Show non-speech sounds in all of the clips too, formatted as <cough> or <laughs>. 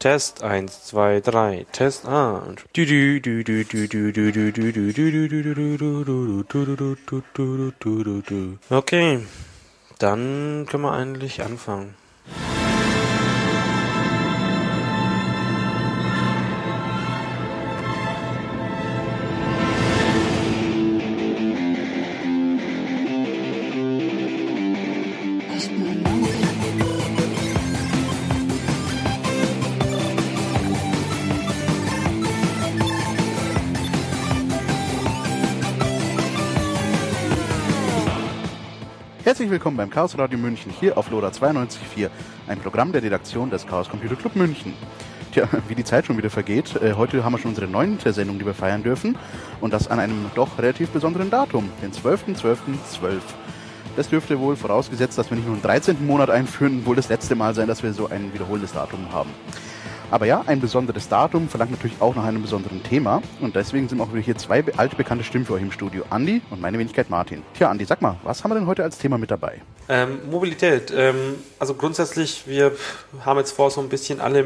Test 1, 2, 3, Test A. Okay, dann können wir eigentlich anfangen. Beim Chaos Radio München hier auf Loda 92.4, ein Programm der Redaktion des Chaos Computer Club München. Tja, wie die Zeit schon wieder vergeht, äh, heute haben wir schon unsere neunte Sendung, die wir feiern dürfen und das an einem doch relativ besonderen Datum, den 12.12.12. Das dürfte wohl vorausgesetzt, dass wir nicht nur einen 13. Monat einführen, wohl das letzte Mal sein, dass wir so ein wiederholendes Datum haben. Aber ja, ein besonderes Datum verlangt natürlich auch nach einem besonderen Thema. Und deswegen sind auch wieder hier zwei altbekannte Stimmen für euch im Studio. Andi und meine Wenigkeit Martin. Tja, Andi, sag mal, was haben wir denn heute als Thema mit dabei? Ähm, Mobilität. Ähm, also grundsätzlich, wir haben jetzt vor, so ein bisschen alle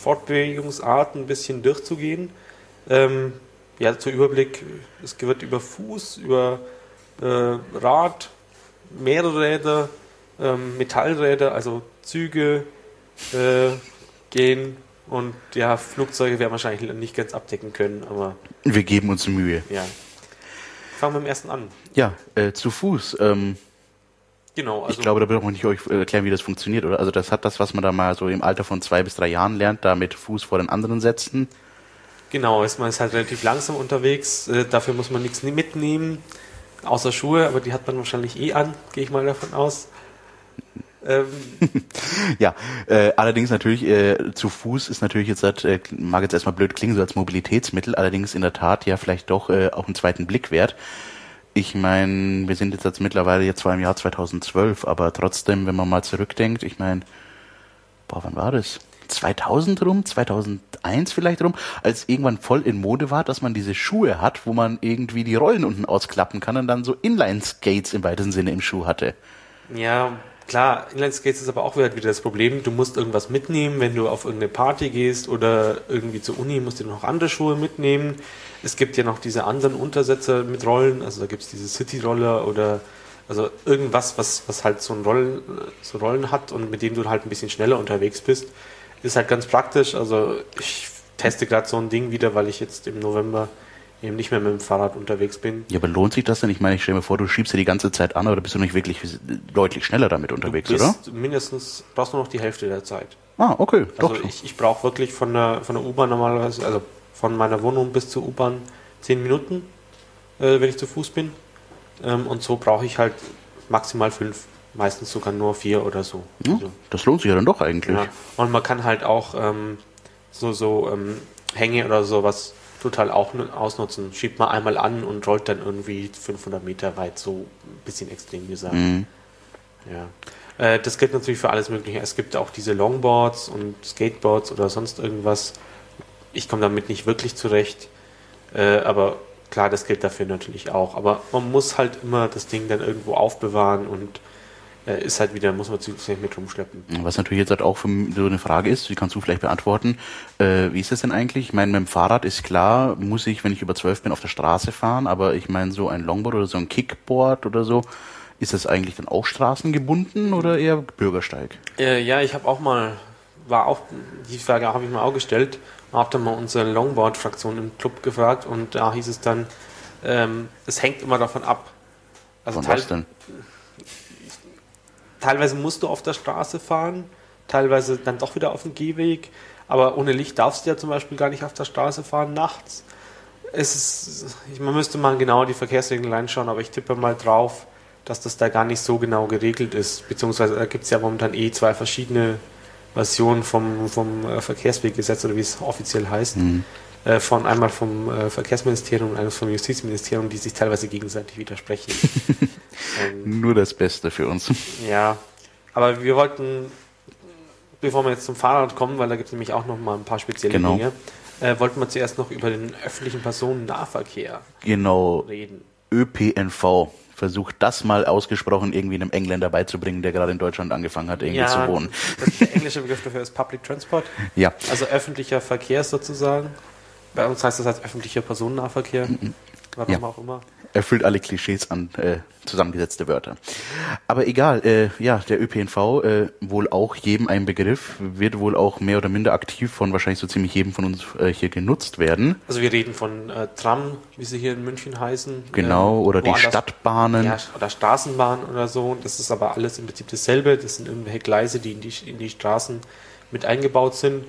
Fortbewegungsarten ein bisschen durchzugehen. Ähm, ja, zur Überblick, es wird über Fuß, über äh, Rad, mehrere Räder, ähm, Metallräder, also Züge äh, gehen und ja, Flugzeuge werden wahrscheinlich nicht ganz abdecken können, aber. Wir geben uns Mühe. Ja. Fangen wir mit dem ersten an. Ja, äh, zu Fuß. Ähm, genau. Also ich glaube, da braucht man nicht euch erklären, wie das funktioniert, oder? Also das hat das, was man da mal so im Alter von zwei bis drei Jahren lernt, da mit Fuß vor den anderen setzen. Genau, ist man ist halt relativ langsam unterwegs. Äh, dafür muss man nichts mitnehmen, außer Schuhe, aber die hat man wahrscheinlich eh an, gehe ich mal davon aus. Ähm. <laughs> ja, äh, allerdings natürlich äh, zu Fuß ist natürlich jetzt, äh, mag jetzt erstmal blöd klingen, so als Mobilitätsmittel, allerdings in der Tat ja vielleicht doch äh, auch einen zweiten Blick wert. Ich meine, wir sind jetzt, jetzt mittlerweile jetzt zwar im Jahr 2012, aber trotzdem, wenn man mal zurückdenkt, ich meine, boah, wann war das? 2000 rum, 2001 vielleicht rum, als irgendwann voll in Mode war, dass man diese Schuhe hat, wo man irgendwie die Rollen unten ausklappen kann und dann so Inline-Skates im weitesten Sinne im Schuh hatte. Ja, Klar, Inline-Skates ist aber auch wieder das Problem, du musst irgendwas mitnehmen, wenn du auf irgendeine Party gehst oder irgendwie zur Uni, musst du noch andere Schuhe mitnehmen. Es gibt ja noch diese anderen Untersetzer mit Rollen, also da gibt es diese City-Roller oder also irgendwas, was, was halt so, ein Rollen, so Rollen hat und mit dem du halt ein bisschen schneller unterwegs bist. Ist halt ganz praktisch. Also ich teste gerade so ein Ding wieder, weil ich jetzt im November eben nicht mehr mit dem Fahrrad unterwegs bin. Ja, aber lohnt sich das denn? Ich meine, ich stelle mir vor, du schiebst ja die ganze Zeit an, oder bist du nicht wirklich deutlich schneller damit unterwegs, du bist oder? Mindestens brauchst du noch die Hälfte der Zeit. Ah, okay. Also doch. ich, ich brauche wirklich von der, von der U-Bahn normalerweise, also von meiner Wohnung bis zur U-Bahn zehn Minuten, äh, wenn ich zu Fuß bin. Ähm, und so brauche ich halt maximal fünf, meistens sogar nur vier oder so. Ja, also, das lohnt sich ja dann doch eigentlich. Ja. Und man kann halt auch ähm, so, so ähm, Hänge oder sowas total auch ausnutzen. Schiebt man einmal an und rollt dann irgendwie 500 Meter weit, so ein bisschen extrem gesagt. Mhm. Ja. Äh, das gilt natürlich für alles Mögliche. Es gibt auch diese Longboards und Skateboards oder sonst irgendwas. Ich komme damit nicht wirklich zurecht, äh, aber klar, das gilt dafür natürlich auch. Aber man muss halt immer das Ding dann irgendwo aufbewahren und ist halt wieder, muss man zusätzlich mit rumschleppen. Was natürlich jetzt halt auch für so eine Frage ist, die kannst du vielleicht beantworten. Äh, wie ist das denn eigentlich? Ich meine, mit dem Fahrrad ist klar, muss ich, wenn ich über zwölf bin, auf der Straße fahren, aber ich meine, so ein Longboard oder so ein Kickboard oder so, ist das eigentlich dann auch straßengebunden oder eher Bürgersteig? Äh, ja, ich habe auch mal, war auch, die Frage habe ich mir auch gestellt, habe dann mal unsere Longboard-Fraktion im Club gefragt und da hieß es dann, ähm, es hängt immer davon ab. Also Von was denn? Teilweise musst du auf der Straße fahren, teilweise dann doch wieder auf dem Gehweg, aber ohne Licht darfst du ja zum Beispiel gar nicht auf der Straße fahren nachts. Es ist, man müsste mal genau die Verkehrsregeln reinschauen, aber ich tippe mal drauf, dass das da gar nicht so genau geregelt ist. Beziehungsweise da gibt es ja momentan eh zwei verschiedene Versionen vom, vom äh, Verkehrsweggesetz oder wie es offiziell heißt. Mhm. Äh, von einmal vom äh, Verkehrsministerium und eines vom Justizministerium, die sich teilweise gegenseitig widersprechen. <laughs> ähm, Nur das Beste für uns. Ja, aber wir wollten, bevor wir jetzt zum Fahrrad kommen, weil da gibt es nämlich auch noch mal ein paar spezielle genau. Dinge, äh, wollten wir zuerst noch über den öffentlichen Personennahverkehr genau. reden. ÖPNV. Versucht das mal ausgesprochen irgendwie einem Engländer beizubringen, der gerade in Deutschland angefangen hat, irgendwie Ja, zu wohnen. Der englische Begriff dafür ist Public Transport. <laughs> Ja, Also öffentlicher Verkehr sozusagen. Bei uns heißt das als öffentlicher Personennahverkehr. Warum Ja. auch immer. erfüllt alle Klischees an äh, zusammengesetzte Wörter. Aber egal, äh, ja, der ÖPNV, äh, wohl auch jedem ein Begriff, wird wohl auch mehr oder minder aktiv von wahrscheinlich so ziemlich jedem von uns äh, hier genutzt werden. Also wir reden von äh, Tram, wie sie hier in München heißen. Genau, Ähm, oder die woanders- Stadtbahnen. Ja, oder Straßenbahn oder so. Das ist aber alles im Prinzip dasselbe. Das sind irgendwelche Gleise, die in die, in die Straßen mit eingebaut sind.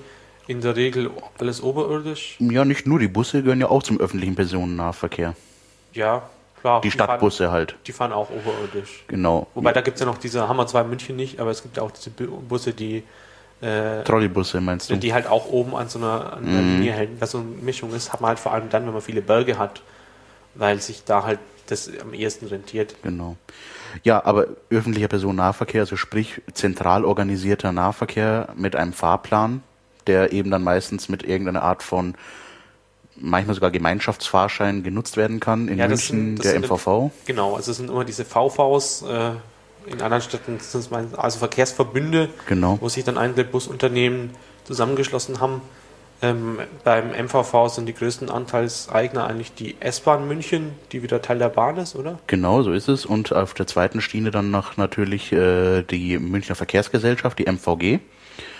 In der Regel alles oberirdisch. Ja, nicht nur, die Busse gehören ja auch zum öffentlichen Personennahverkehr. Ja, klar. Die Stadtbusse halt, Fahren, die fahren auch oberirdisch. genau. Wobei da gibt es ja noch diese, haben wir zwar in München nicht, aber es gibt ja auch diese Bu- Busse, die, äh, Trolleybusse meinst du? die halt auch oben an so einer, an einer Mhm. Linie hängen. Was so eine Mischung ist, hat man halt vor allem dann, wenn man viele Berge hat, weil sich da halt das am ehesten rentiert. Genau. Ja, aber öffentlicher Personennahverkehr, also sprich zentral organisierter Nahverkehr mit einem Fahrplan, der eben dann meistens mit irgendeiner Art von manchmal sogar Gemeinschaftsfahrschein genutzt werden kann. In Ja, das München sind- das der MVV. Genau, also es sind immer diese VVs, äh, in anderen Städten sind es meist- also Verkehrsverbünde, Genau. wo sich dann einzelne Busunternehmen zusammengeschlossen haben. Ähm, beim MVV sind die größten Anteilseigner eigentlich die S-Bahn München, die wieder Teil der Bahn ist, oder? Genau, so ist es. Und auf der zweiten Schiene dann noch natürlich äh, die Münchner Verkehrsgesellschaft, die MVG.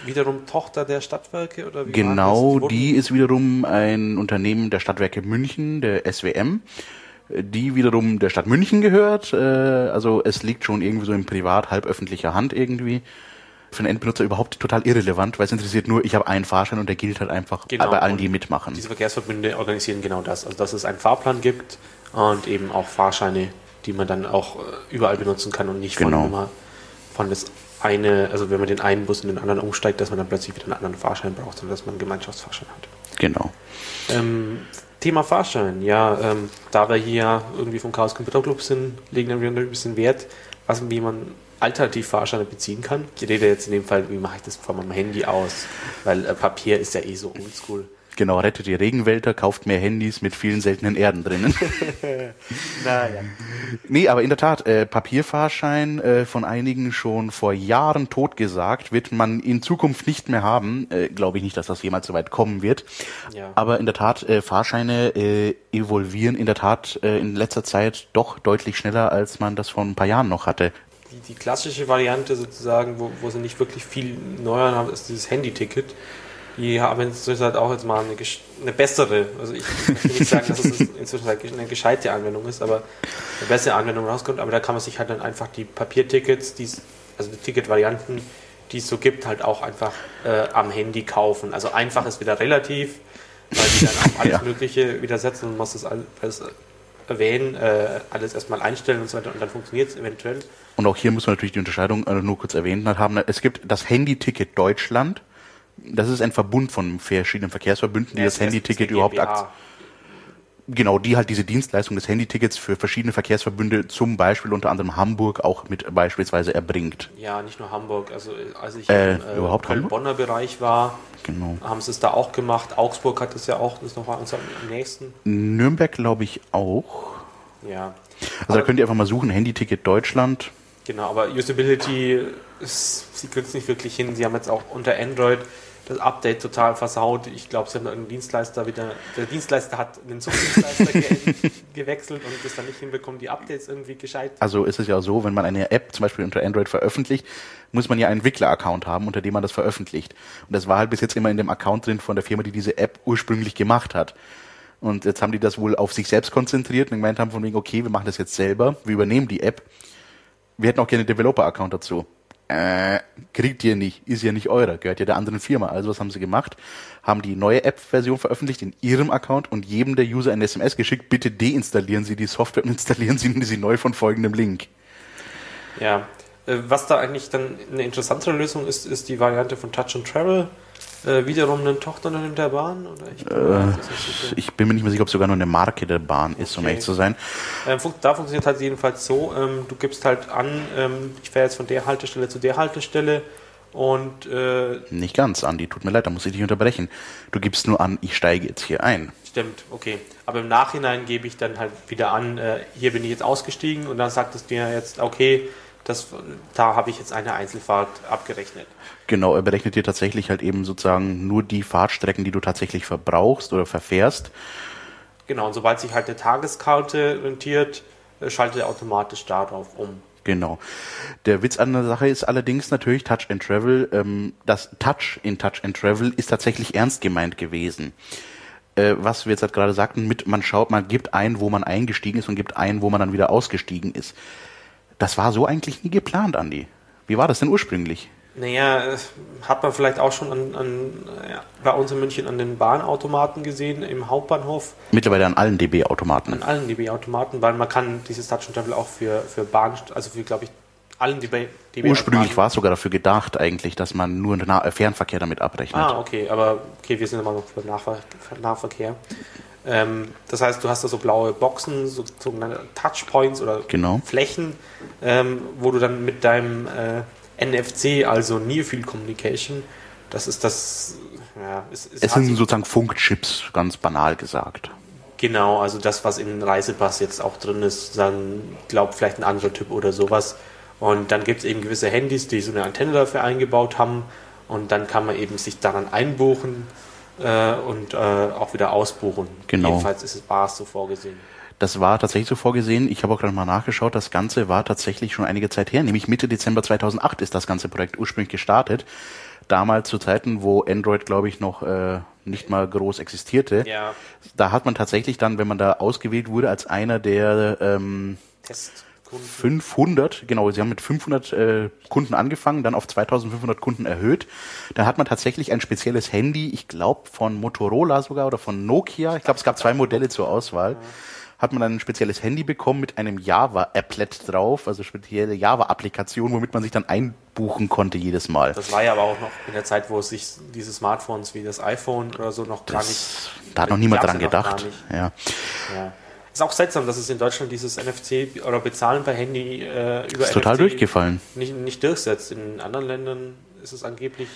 Wiederum Tochter der Stadtwerke oder wie Genau, wurden- die ist wiederum ein Unternehmen der Stadtwerke München, der SWM, die wiederum der Stadt München gehört. Äh, Also es liegt schon irgendwie so in privat, halböffentlicher Hand irgendwie. Für den Endbenutzer überhaupt total irrelevant, weil es interessiert nur, ich habe einen Fahrschein und der gilt halt einfach Genau, bei allen, die mitmachen. Diese Verkehrsverbünde organisieren genau das. Also dass es einen Fahrplan gibt und eben auch Fahrscheine, die man dann auch äh, überall benutzen kann und nicht von Genau. immer von das eine, also wenn man den einen Bus in den anderen umsteigt, dass man dann plötzlich wieder einen anderen Fahrschein braucht, sondern dass man einen Gemeinschaftsfahrschein hat. Genau. Ähm, Thema Fahrschein, ja, ähm, da wir hier irgendwie vom Chaos Computer Club sind, legen wir ein bisschen Wert, was, wie man alternativ Fahrscheine beziehen kann. Ich rede jetzt in dem Fall, wie mache ich das von meinem Handy aus, weil äh, Papier ist ja eh so oldschool. Genau, rettet die Regenwälder, kauft mehr Handys mit vielen seltenen Erden drinnen. <laughs> Naja. Nee, aber in der Tat, äh, Papierfahrschein äh, von einigen schon vor Jahren totgesagt, wird man in Zukunft nicht mehr haben. Äh, Glaube ich nicht, dass das jemals so weit kommen wird. Ja. Aber in der Tat, äh, Fahrscheine äh, evolvieren in der Tat äh, in letzter Zeit doch deutlich schneller, als man das vor ein paar Jahren noch hatte. Die, klassische Variante sozusagen, wo, wo sie nicht wirklich viel neuer haben, ist dieses Handy-Ticket. Die haben inzwischen halt auch jetzt mal eine, eine bessere, also ich möchte nicht <laughs> sagen, dass es inzwischen halt eine gescheite Anwendung ist, aber eine bessere Anwendung rauskommt, aber da kann man sich halt dann einfach die Papiertickets, die's, also die Ticketvarianten, die es so gibt, halt auch einfach äh, am Handy kaufen. Also einfach ist wieder relativ, weil die dann auf <laughs> alles Ja. Mögliche wieder setzen und muss das alles erwähnen, äh, alles erstmal einstellen und so weiter und dann funktioniert es eventuell. Und auch hier muss man natürlich die Unterscheidung äh, nur kurz erwähnt haben. Es gibt das Handy-Ticket Deutschland. Das ist ein Verbund von verschiedenen Verkehrsverbünden, die Ja, das ist Handy-Ticket überhaupt genau, die halt diese Dienstleistung des Handytickets für verschiedene Verkehrsverbünde, zum Beispiel unter anderem Hamburg, auch mit beispielsweise erbringt. Ja, nicht nur Hamburg. Also als ich Äh, im äh? Köln-Bonner Bereich war, Genau. haben sie es da auch gemacht. Augsburg hat es ja auch, das ist noch uns am nächsten. Nürnberg glaube ich auch. Ja, Also da könnt ihr einfach mal suchen, Handyticket Deutschland. genau. Aber Usability, ist, sie kriegt es nicht wirklich hin. Sie haben jetzt auch unter Android das Update total versaut. Ich glaube, sie haben einen Dienstleister wieder, der Dienstleister hat den Subdienstleister ge <laughs> gewechselt und das dann nicht hinbekommen, die Updates irgendwie gescheit. Also ist es ja so, wenn man eine App zum Beispiel unter Android veröffentlicht, muss man ja einen Entwickler-Account haben, unter dem man das veröffentlicht. Und das war halt bis jetzt immer in dem Account drin von der Firma, die diese App ursprünglich gemacht hat. Und jetzt haben die das wohl auf sich selbst konzentriert und gemeint haben von wegen, okay, wir machen das jetzt selber, wir übernehmen die App. Wir hätten auch gerne einen Developer-Account dazu. Äh, kriegt ihr nicht, ist ja nicht eurer, gehört ja der anderen Firma. Also was haben sie gemacht? Haben die neue App-Version veröffentlicht in ihrem Account und jedem der User ein SMS geschickt, bitte deinstallieren Sie die Software und installieren Sie sie neu von folgendem Link. Ja, was da eigentlich dann eine interessantere Lösung ist, ist die Variante von Touch and Travel. Äh, wiederum eine Tochterunternehmen der Bahn? Oder ich bin mir nicht so sicher. Ich bin mir nicht mehr sicher, ob es sogar nur eine Marke der Bahn ist, um Okay. ehrlich zu sein. Ähm, fun da funktioniert halt jedenfalls so, ähm, du gibst halt an, ähm, ich fahre jetzt von der Haltestelle zu der Haltestelle und äh, Nicht ganz, Andi, tut mir leid, da muss ich dich unterbrechen. Du gibst nur an, ich steige jetzt hier ein. Stimmt, okay. Aber im Nachhinein gebe ich dann halt wieder an, äh, hier bin ich jetzt ausgestiegen und dann sagt es dir jetzt, okay, das, da habe ich jetzt eine Einzelfahrt abgerechnet. Genau, er berechnet dir tatsächlich halt eben sozusagen nur die Fahrtstrecken, die du tatsächlich verbrauchst oder verfährst. Genau, und sobald sich halt eine Tageskarte rentiert, äh, schaltet er automatisch darauf um. Genau. Der Witz an der Sache ist allerdings natürlich Touch and Travel. Ähm, das Touch in Touch and Travel ist tatsächlich ernst gemeint gewesen. Äh, was wir jetzt halt gerade sagten, mit man schaut, man gibt ein, wo man eingestiegen ist und gibt ein, wo man dann wieder ausgestiegen ist. Das war so eigentlich nie geplant, Andi. Wie war das denn ursprünglich? Naja, hat man vielleicht auch schon an, an, ja, bei uns in München an den Bahnautomaten gesehen, im Hauptbahnhof. Mittlerweile an allen DB-Automaten. An allen DB-Automaten, weil man kann dieses Touch and Travel auch für, für Bahn, also für, glaube ich, allen DB, DB Ursprünglich war es sogar dafür gedacht, eigentlich, dass man nur den äh, Fernverkehr damit abrechnet. Ah, okay, aber okay, wir sind immer noch für Nahver Nahverkehr. Ähm, das heißt, du hast da so blaue Boxen, so sogenannte Touchpoints oder genau. Flächen, ähm, wo du dann mit deinem äh, NFC, also Near Field Communication. Das ist das. Ja, es, es, es sind sozusagen Funkchips, ganz banal gesagt. Genau, also das, was im Reisepass jetzt auch drin ist, dann glaubt vielleicht ein anderer Typ oder sowas. Und dann gibt es eben gewisse Handys, die so eine Antenne dafür eingebaut haben. Und dann kann man eben sich daran einbuchen äh, und äh, auch wieder ausbuchen. Genau. Jedenfalls ist es war es so vorgesehen. Das war tatsächlich so vorgesehen. Ich habe auch gerade mal nachgeschaut. Das Ganze war tatsächlich schon einige Zeit her, nämlich Mitte Dezember 2008 ist das ganze Projekt ursprünglich gestartet. Damals zu Zeiten, wo Android, glaube ich, noch äh, nicht mal groß existierte. Ja. Da hat man tatsächlich dann, wenn man da ausgewählt wurde als einer der ähm, Test 500, genau, sie haben mit 500 äh, Kunden angefangen, dann auf 2500 Kunden erhöht. Dann hat man tatsächlich ein spezielles Handy, ich glaube von Motorola sogar oder von Nokia, ich glaube es gab zwei Modelle zur Auswahl. Hat man dann ein spezielles Handy bekommen mit einem Java-Applet drauf, also spezielle Java-Applikation, womit man sich dann einbuchen konnte jedes Mal. Das war ja aber auch noch in der Zeit, wo es sich diese Smartphones wie das iPhone oder so noch das, gar nicht. Da hat noch niemand dran gedacht. Ja. ja. Ist auch seltsam, dass es in Deutschland dieses NFC oder Bezahlen per Handy äh, über ist total durchgefallen. Nicht, nicht durchsetzt. In anderen Ländern ist es angeblich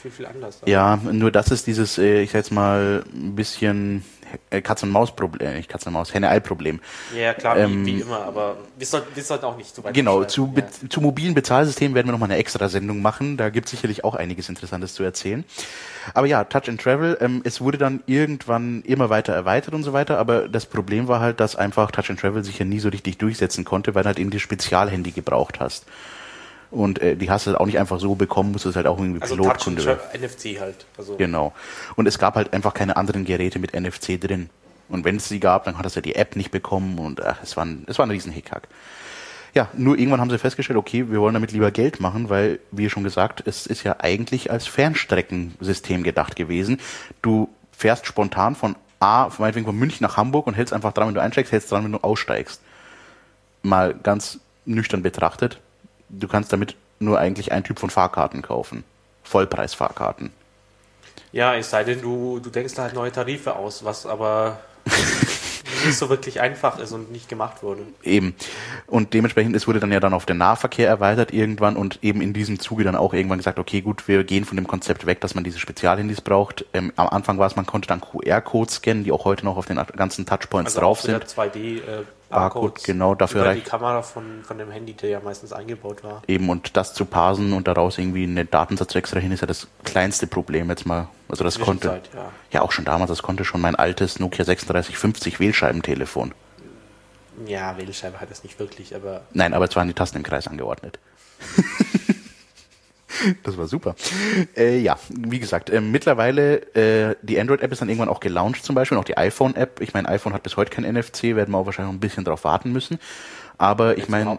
viel, viel anders. Ja, nur das ist dieses, äh, ich sag jetzt mal, ein bisschen äh, Katz-und-Maus-Problem, äh, nicht Katz-und-Maus, Henne-Ei-Problem. Ja, klar, ähm, wie, wie, immer, aber wir sollten, wir sollten auch nicht zu weit Genau, zu, ja. zu mobilen Bezahlsystemen werden wir nochmal eine extra Sendung machen. Da gibt es sicherlich auch einiges Interessantes zu erzählen. Aber ja, Touch and Travel, ähm, es wurde dann irgendwann immer weiter erweitert und so weiter, aber das Problem war halt, dass einfach Touch and Travel sich ja nie so richtig durchsetzen konnte, weil halt eben die Spezialhandy gebraucht hast. Und äh, die hast du halt auch nicht einfach so bekommen, musstest halt auch irgendwie also Pilotkunde werden. NFC halt. Also genau. Und es gab halt einfach keine anderen Geräte mit NFC drin. Und wenn es sie gab, dann hattest du die App nicht bekommen und ach, es war ein, es war ein riesen Hickhack. Ja, nur irgendwann haben sie festgestellt, okay, wir wollen damit lieber Geld machen, weil, wie schon gesagt, es ist ja eigentlich als Fernstreckensystem gedacht gewesen. Du fährst spontan von A, meinetwegen von München nach Hamburg und hältst einfach dran, wenn du einsteigst, hältst dran, wenn du aussteigst. Mal ganz nüchtern betrachtet, du kannst damit nur eigentlich einen Typ von Fahrkarten kaufen. Vollpreisfahrkarten. Ja, es sei denn, du, du denkst halt neue Tarife aus, was aber <laughs> nicht so wirklich einfach ist und nicht gemacht wurde. Eben. Und dementsprechend, es wurde dann ja dann auf den Nahverkehr erweitert irgendwann und eben in diesem Zuge dann auch irgendwann gesagt, okay, gut, wir gehen von dem Konzept weg, dass man diese Spezialhandys braucht. Ähm, am Anfang war es, man konnte dann QR-Codes scannen, die auch heute noch auf den ganzen Touchpoints also drauf sind. 2D, äh, Barcode, genau, dafür über die Kamera von, von dem Handy, der ja meistens eingebaut war. Eben, und das zu parsen und daraus irgendwie einen Datensatz zu extrahieren, ist ja das kleinste Problem jetzt mal. Also das konnte, ja. ja auch schon damals, das konnte schon mein altes Nokia 3650 Wählscheibentelefon. Ja, Wählscheibe hat es nicht wirklich, aber... Nein, aber es waren die Tasten im Kreis angeordnet. <laughs> Das war super. Äh, ja, wie gesagt, äh, mittlerweile, äh, die Android-App ist dann irgendwann auch gelauncht zum Beispiel, auch die iPhone-App. Ich meine, iPhone hat bis heute kein NFC, werden wir auch wahrscheinlich noch ein bisschen drauf warten müssen. Aber ich meine...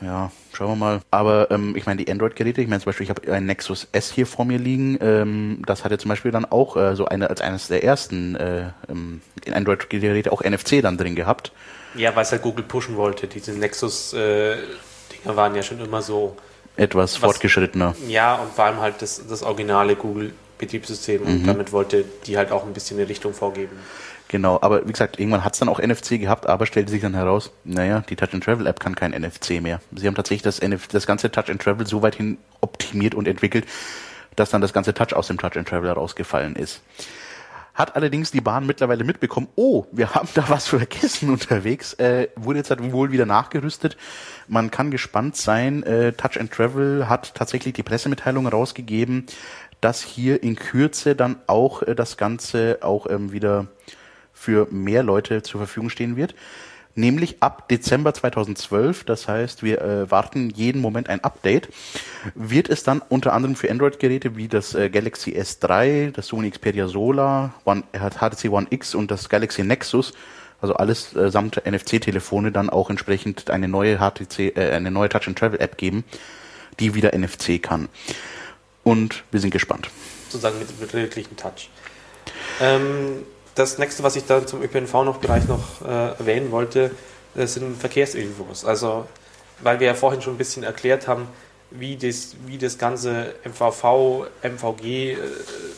Ja, schauen wir mal. Aber ähm, ich meine, die Android-Geräte, ich meine zum Beispiel, ich habe ein Nexus S hier vor mir liegen, ähm, das hatte zum Beispiel dann auch äh, so eine als eines der ersten äh, ähm, Android-Geräte auch NFC dann drin gehabt. Ja, weil es halt Google pushen wollte. Diese Nexus-Dinger äh, waren ja schon immer so etwas was, fortgeschrittener. Ja, und vor allem halt das, das originale Google-Betriebssystem. Und mhm. damit wollte die halt auch ein bisschen eine Richtung vorgeben. Genau, aber wie gesagt, irgendwann hat es dann auch NFC gehabt, aber stellte sich dann heraus, naja, die Touch-and-Travel-App kann kein NFC mehr. Sie haben tatsächlich das, NF das ganze Touch-and-Travel so weit hin optimiert und entwickelt, dass dann das ganze Touch aus dem Touch-and-Travel herausgefallen ist. Hat allerdings die Bahn mittlerweile mitbekommen, oh, wir haben da was vergessen unterwegs. Äh, wurde jetzt halt wohl wieder nachgerüstet. Man kann gespannt sein. Äh, Touch and Travel hat tatsächlich die Pressemitteilung rausgegeben, dass hier in Kürze dann auch äh, das Ganze auch ähm, wieder für mehr Leute zur Verfügung stehen wird nämlich ab Dezember 2012. Das heißt, wir äh, warten jeden Moment ein Update. Wird es dann unter anderem für Android-Geräte wie das äh, Galaxy S3, das Sony Xperia Solar, One, HTC One X und das Galaxy Nexus, also alles äh, samt NFC-Telefone, dann auch entsprechend eine neue HTC, äh, eine neue Touch and Travel App geben, die wieder NFC kann. Und wir sind gespannt. Sozusagen mit, mit wirklichen Touch. Ähm, das nächste, was ich da zum ÖPNV noch gleich noch äh, erwähnen wollte, äh, sind Verkehrsinfos. Also, weil wir ja vorhin schon ein bisschen erklärt haben, wie das, wie das ganze MVV, MVG, äh,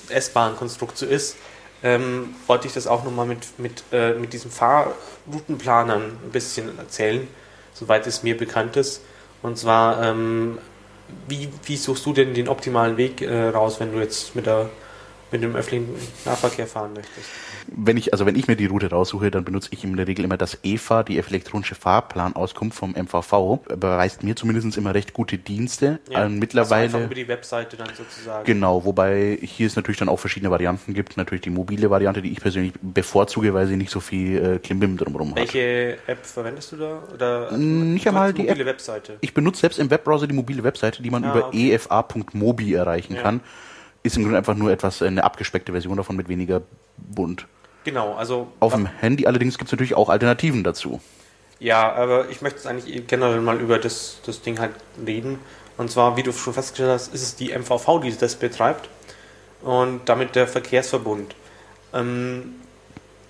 S-Bahn-Konstrukt so ist, ähm, wollte ich das auch nochmal mit, mit, äh, mit diesen Fahrroutenplanern ein bisschen erzählen, soweit es mir bekannt ist. Und zwar, ähm, wie, wie suchst du denn den optimalen Weg äh, raus, wenn du jetzt mit der mit dem öffentlichen Nahverkehr fahren möchtest? Wenn ich, also wenn ich mir die Route raussuche, dann benutze ich in der Regel immer das EFA, die elektronische Fahrplanauskunft vom MVV. Beweist mir zumindest immer recht gute Dienste. Ja, ähm, mittlerweile. Also über die Webseite dann sozusagen. Genau, wobei hier es natürlich dann auch verschiedene Varianten gibt. Natürlich die mobile Variante, die ich persönlich bevorzuge, weil sie nicht so viel äh, Klimbim drumherum hat. Welche App verwendest du da? Oder nicht einmal die mobile App. Webseite. Ich benutze selbst im Webbrowser die mobile Webseite, die man ah, über okay. efa.mobi erreichen ja. kann ist im Grunde einfach nur etwas äh, eine abgespeckte Version davon mit weniger bunt. Genau, also. Auf dem Handy allerdings gibt es natürlich auch Alternativen dazu. Ja, aber ich möchte jetzt eigentlich generell mal über das, das Ding halt reden. Und zwar, wie du schon festgestellt hast, ist es die MVV, die das betreibt. Und damit der Verkehrsverbund. Ähm,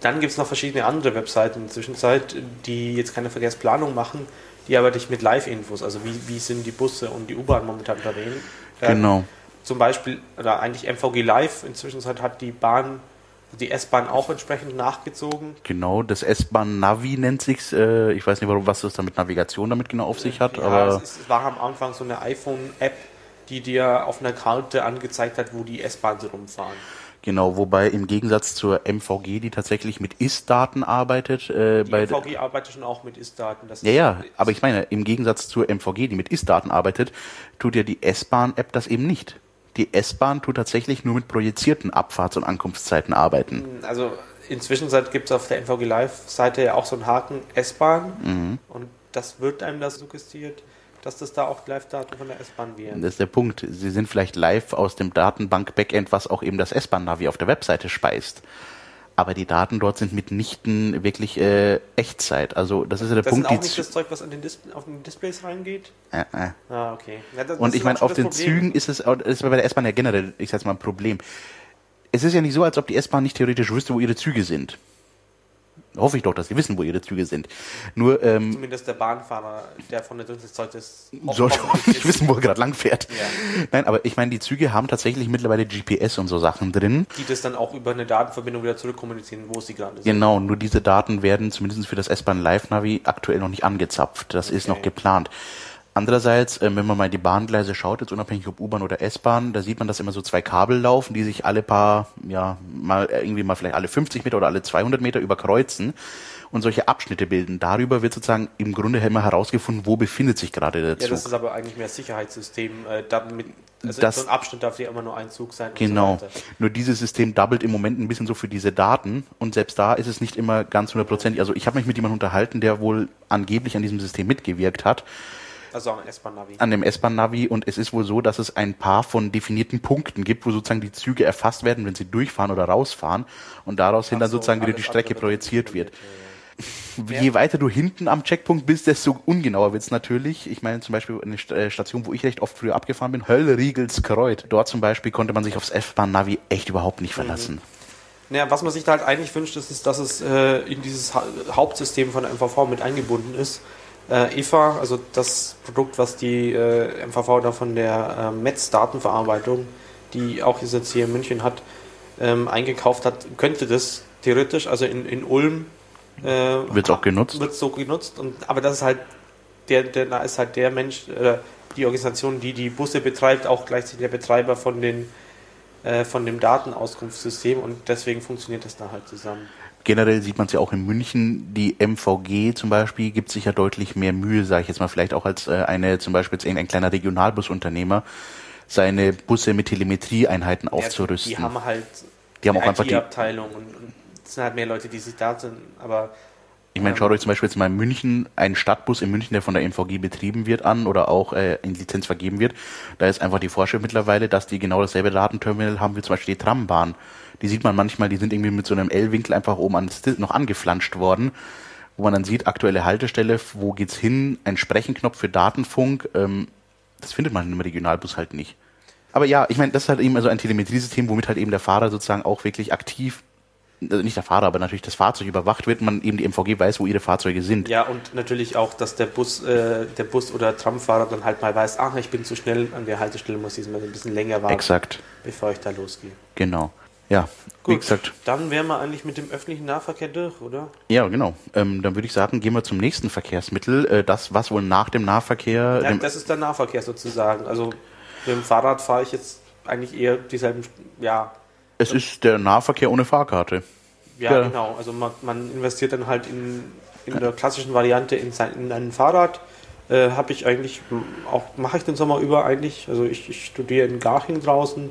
dann gibt es noch verschiedene andere Webseiten in der Zwischenzeit, die jetzt keine Verkehrsplanung machen, die aber dich mit Live-Infos, also wie, wie sind die Busse und die U-Bahn momentan unterwegs. Genau zum Beispiel, oder eigentlich MVG Live, inzwischen hat die Bahn, die S-Bahn auch entsprechend nachgezogen. Genau, das S-Bahn Navi nennt sich's. Äh, ich weiß nicht, warum, was das da mit Navigation damit genau auf sich hat, ja, aber. Es, es, war am Anfang so eine iPhone-App, die dir auf einer Karte angezeigt hat, wo die S-Bahn so rumfahren. Genau, wobei im Gegensatz zur MVG, die tatsächlich mit Ist-Daten arbeitet. Äh, die MVG arbeitet schon auch mit Ist-Daten. Ja, ja, aber ich meine, im Gegensatz zur MVG, die mit Ist-Daten arbeitet, tut ja die S-Bahn-App das eben nicht die S-Bahn tut tatsächlich nur mit projizierten Abfahrts- und Ankunftszeiten arbeiten. Also inzwischen gibt es auf der NVG Live-Seite ja auch so einen Haken S-Bahn mhm. und das wird einem das suggestiert, dass das da auch Live-Daten von der S-Bahn wären. Das ist der Punkt. Sie sind vielleicht live aus dem Datenbank-Backend, was auch eben das S-Bahn-Navi auf der Webseite speist aber die Daten dort sind mitnichten wirklich äh, Echtzeit. Also das ist ja der das Punkt. Das ist auch nicht das Zeug, was an den Dis auf den Displays reingeht? Äh, äh. Ah, okay. Ja, das, und ich meine, auf den Problem. Zügen ist es, das ist bei der S-Bahn ja generell, ich sag's mal, ein Problem. Es ist ja nicht so, als ob die S-Bahn nicht theoretisch wüsste, wo ihre Züge sind hoffe ich doch, dass sie wissen, wo ihre Züge sind. Nur, ähm, Zumindest der Bahnfahrer, der von der Dritte sollte es sollte nicht wissen, wo er gerade lang fährt. Ja. Nein, aber ich meine, die Züge haben tatsächlich mittlerweile GPS und so Sachen drin. Die das dann auch über eine Datenverbindung wieder zurückkommunizieren, wo sie gerade sind. Genau, nur diese Daten werden zumindest für das S-Bahn Live Navi aktuell noch nicht angezapft. Das okay. ist noch geplant. Andererseits, äh, wenn man mal in die Bahngleise schaut, jetzt unabhängig ob U-Bahn oder S-Bahn, da sieht man, dass immer so zwei Kabel laufen, die sich alle paar, ja, mal äh, irgendwie mal vielleicht alle 50 Meter oder alle 200 Meter überkreuzen und solche Abschnitte bilden. Darüber wird sozusagen im Grunde immer herausgefunden, wo befindet sich gerade der Zug. Ja, das ist aber eigentlich mehr Sicherheitssystem. Äh, damit, also das, so ein Abschnitt darf ja immer nur ein Zug sein. Genau. So nur dieses System doublet im Moment ein bisschen so für diese Daten und selbst da ist es nicht immer ganz hundertprozentig. Also ich habe mich mit jemandem unterhalten, der wohl angeblich an diesem System mitgewirkt hat also am S-Bahn-Navi. An dem S-Bahn-Navi und es ist wohl so, dass es ein paar von definierten Punkten gibt, wo sozusagen die Züge erfasst werden, wenn sie durchfahren oder rausfahren und daraus hin dann so, sozusagen wieder die Strecke projiziert wird. Ja. Je weiter du hinten am Checkpunkt bist, desto ungenauer wird's natürlich. Ich meine zum Beispiel eine äh, Station, wo ich recht oft früher abgefahren bin, Höllriegelskreuz. Dort zum Beispiel konnte man sich aufs S-Bahn-Navi echt überhaupt nicht verlassen. Mhm. Naja, was man sich da halt eigentlich wünscht, ist, ist dass es äh, in dieses ha Hauptsystem von der MVV mit eingebunden ist äh, EVA, also das Produkt, was die äh, MVV da von der äh, Metz-Datenverarbeitung, die auch jetzt hier in München hat, ähm, eingekauft hat, könnte das theoretisch, also in, in Ulm äh, wird auch genutzt. Wird so genutzt, und, aber das ist halt der, der, da ist halt der Mensch, äh, die Organisation, die die Busse betreibt, auch gleichzeitig der Betreiber von den äh, von dem Datenauskunftssystem und deswegen funktioniert das da halt zusammen. Generell sieht man es ja auch in München. Die MVG zum Beispiel gibt sich ja deutlich mehr Mühe, sage ich jetzt mal, vielleicht auch als äh, eine zum Beispiel jetzt irgendein kleiner Regionalbusunternehmer, seine Busse mit Telemetrieeinheiten aufzurüsten. Ja, die haben halt die haben auch einfach die Abteilung und, und es sind halt mehr Leute, die sich da sind, aber ich meine, schaut euch zum Beispiel jetzt mal in München, einen Stadtbus in München, der von der MVG betrieben wird, an oder auch äh, in Lizenz vergeben wird. Da ist einfach die Vorschrift mittlerweile, dass die genau dasselbe Datenterminal haben wie zum Beispiel die Trambahn. Die sieht man manchmal, die sind irgendwie mit so einem L-Winkel einfach oben an noch angeflanscht worden, wo man dann sieht, aktuelle Haltestelle, wo geht's hin, ein Sprechenknopf für Datenfunk. Ähm, das findet man im Regionalbus halt nicht. Aber ja, ich meine, das ist halt eben also ein Telemetriesystem, womit halt eben der Fahrer sozusagen auch wirklich aktiv also nicht der Fahrer, aber natürlich das Fahrzeug überwacht wird, man eben die MVG weiß, wo ihre Fahrzeuge sind. Ja, und natürlich auch, dass der Bus, äh, der Bus oder Tramfahrer dann halt mal weiß, ach, ich bin zu schnell an der Haltestelle, muss ich mal ein bisschen länger warten, Exakt. bevor ich da losgehe. Genau. Ja, Gut, wie gesagt. Dann wären wir eigentlich mit dem öffentlichen Nahverkehr durch, oder? Ja, genau. Ähm, dann würde ich sagen, gehen wir zum nächsten Verkehrsmittel. Äh, das, was wohl nach dem Nahverkehr. Ja, das ist der Nahverkehr sozusagen. Also mit dem Fahrrad fahre ich jetzt eigentlich eher dieselben, ja, es ist der Nahverkehr ohne Fahrkarte. Ja, ja. genau. Also man, man, investiert dann halt in, in der klassischen Variante in, sein, in ein Fahrrad. Äh, habe ich eigentlich auch, mache ich den Sommer über eigentlich. Also ich, ich studiere in Garching draußen,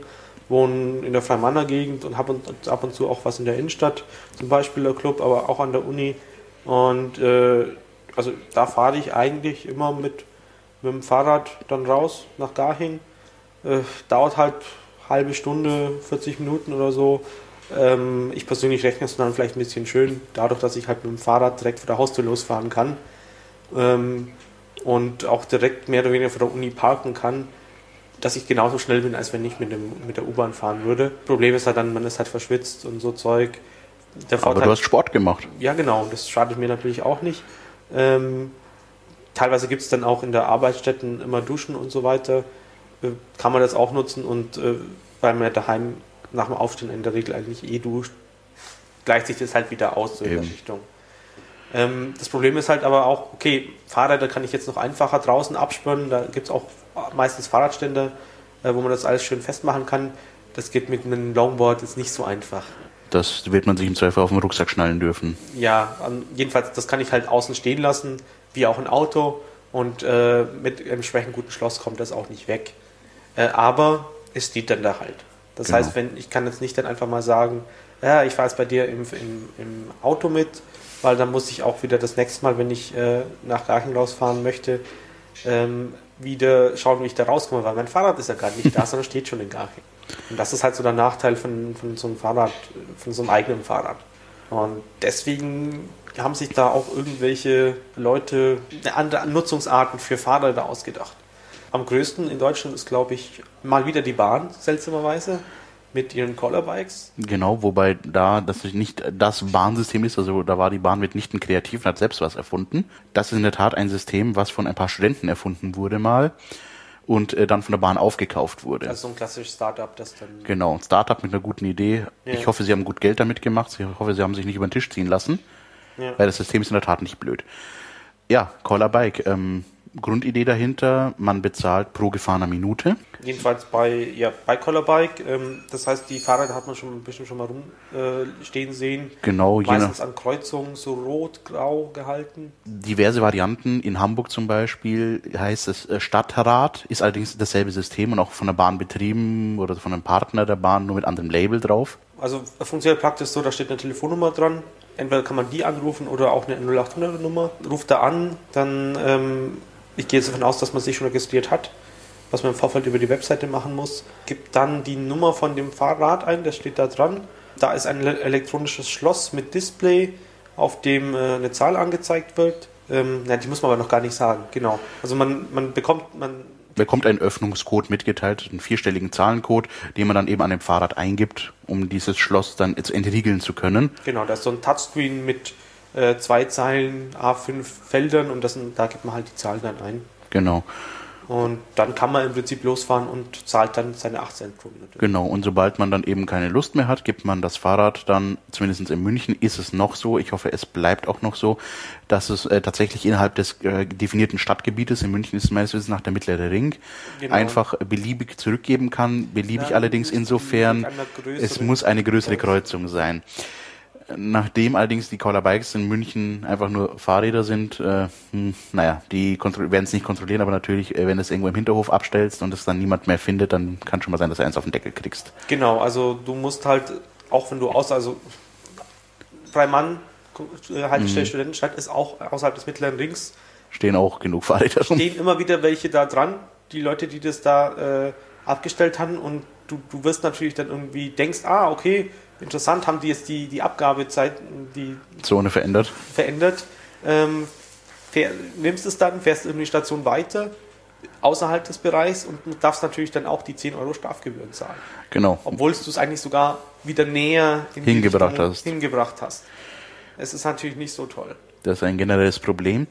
wohne in der Freimanner Gegend und habe ab und zu auch was in der Innenstadt, zum Beispiel der Club, aber auch an der Uni. Und äh, also da fahre ich eigentlich immer mit, mit dem Fahrrad dann raus nach Garching. Äh, dauert halt halbe Stunde, 40 Minuten oder so. Ähm, ich persönlich rechne es dann vielleicht ein bisschen schön, dadurch, dass ich halt mit dem Fahrrad direkt von der Haustür losfahren kann ähm, und auch direkt mehr oder weniger von der Uni parken kann, dass ich genauso schnell bin, als wenn ich mit, dem, mit der U-Bahn fahren würde. Problem ist halt dann, man ist halt verschwitzt und so Zeug. Der Aber du hast Sport gemacht. Ja, genau, das schadet mir natürlich auch nicht. Ähm, teilweise gibt es dann auch in der Arbeitsstätten immer Duschen und so weiter. Äh, kann man das auch nutzen und äh, weil man daheim nach dem Aufstehen in der Regel eigentlich eh duscht, gleicht sich das halt wieder aus so in der Richtung. Ähm, das Problem ist halt aber auch, okay, Fahrräder kann ich jetzt noch einfacher draußen abspannen, da gibt es auch meistens Fahrradstände, äh, wo man das alles schön festmachen kann. Das geht mit einem Longboard jetzt nicht so einfach. Das wird man sich im Zweifel auf den Rucksack schnallen dürfen. Ja, jedenfalls, das kann ich halt außen stehen lassen, wie auch ein Auto. Und äh, mit entsprechend guten Schloss kommt das auch nicht weg. Äh, aber es steht dann da halt. Das genau. heißt, wenn ich kann jetzt nicht dann einfach mal sagen, ja, ich fahre jetzt bei dir im, im, im, Auto mit, weil dann muss ich auch wieder das nächste Mal, wenn ich äh, nach Garching rausfahren möchte, ähm, wieder schauen, wie ich da rauskomme, weil mein Fahrrad ist ja gar nicht da, <laughs> sondern steht schon in Garching. Und das ist halt so der Nachteil von, von so einem Fahrrad, von so einem eigenen Fahrrad. Und deswegen haben sich da auch irgendwelche Leute andere Nutzungsarten für Fahrräder ausgedacht. Am größten in Deutschland ist, glaube ich, mal wieder die Bahn, seltsamerweise, mit ihren Collerbikes. Genau, wobei da das nicht das Bahnsystem ist, also da war die Bahn mitnichten kreativ und hat selbst was erfunden. Das ist in der Tat ein System, was von ein paar Studenten erfunden wurde mal und äh, dann von der Bahn aufgekauft wurde. Also so ein klassisches Startup, das dann. Genau, ein Startup mit einer guten Idee. Ja. Ich hoffe, sie haben gut Geld damit gemacht. Ich hoffe, sie haben sich nicht über den Tisch ziehen lassen. Ja. Weil das System ist in der Tat nicht blöd. Ja, Collerbike. Ähm, Grundidee dahinter, man bezahlt pro gefahrener Minute. Jedenfalls bei, ja, bei Collerbike, ähm, das heißt, die Fahrräder hat man schon bestimmt schon mal rumstehen äh, sehen. Genau, Meistens an Kreuzungen so rot-grau gehalten. Diverse Varianten, in Hamburg zum Beispiel heißt es äh, Stadtrad, ist allerdings dasselbe System und auch von der Bahn betrieben oder von einem Partner der Bahn, nur mit anderem Label drauf. Also funktioniert praktisch so, da steht eine Telefonnummer dran, entweder kann man die anrufen oder auch eine 0800 Nummer. Ruft da an, dann ähm, ich gehe jetzt davon aus, dass man sich schon registriert hat, was man im Vorfeld über die Webseite machen muss. Gibt dann die Nummer von dem Fahrrad ein, das steht da dran. Da ist ein elektronisches Schloss mit Display, auf dem äh, eine Zahl angezeigt wird. Ähm, na, die muss man aber noch gar nicht sagen, genau. Also man, man bekommt, man bekommt einen Öffnungscode mitgeteilt, einen vierstelligen Zahlencode, den man dann eben an dem Fahrrad eingibt, um dieses Schloss dann jetzt entriegeln zu können. Genau, da ist so ein Touchscreen mit äh, zwei Zeilen, A5 Feldern und das, da gibt man halt die Zahlen dann ein. Genau. Und dann kann man im Prinzip losfahren und zahlt dann seine 8 Cent pro Minute. Genau, und sobald man dann eben keine Lust mehr hat, gibt man das Fahrrad dann, zumindest in München ist es noch so, ich hoffe es bleibt auch noch so, dass es äh, tatsächlich innerhalb des äh, definierten Stadtgebietes, in München ist es meines Wissens nach der mittlere Ring, genau. einfach beliebig zurückgeben kann, beliebig ja, allerdings insofern, es muss eine größere Kreuzung sein. Nachdem allerdings die Caller Bikes in München einfach nur Fahrräder sind, äh, hm, naja, die werden es nicht kontrollieren, aber natürlich, äh, wenn du es irgendwo im Hinterhof abstellst und es dann niemand mehr findet, dann kann schon mal sein, dass du eins auf den Deckel kriegst. Genau, also du musst halt, auch wenn du aus, also Freimann, Haltestelle mhm. Studentenstadt ist auch außerhalb des mittleren Rings. Stehen auch genug Fahrräder rum. Stehen immer wieder welche da dran, die Leute, die das da äh, abgestellt haben und du, du wirst natürlich dann irgendwie denkst, ah, okay, Interessant, haben die jetzt die, die Abgabezeit, die Zone verändert. Verändert. Ähm, fähr, nimmst es dann, fährst in die Station weiter, außerhalb des Bereichs und darfst natürlich dann auch die 10 Euro Strafgebühren zahlen. Genau. Obwohl du es eigentlich sogar wieder näher hingebracht hast. hingebracht hast. Es ist natürlich nicht so toll. Das ist ein generelles Problem.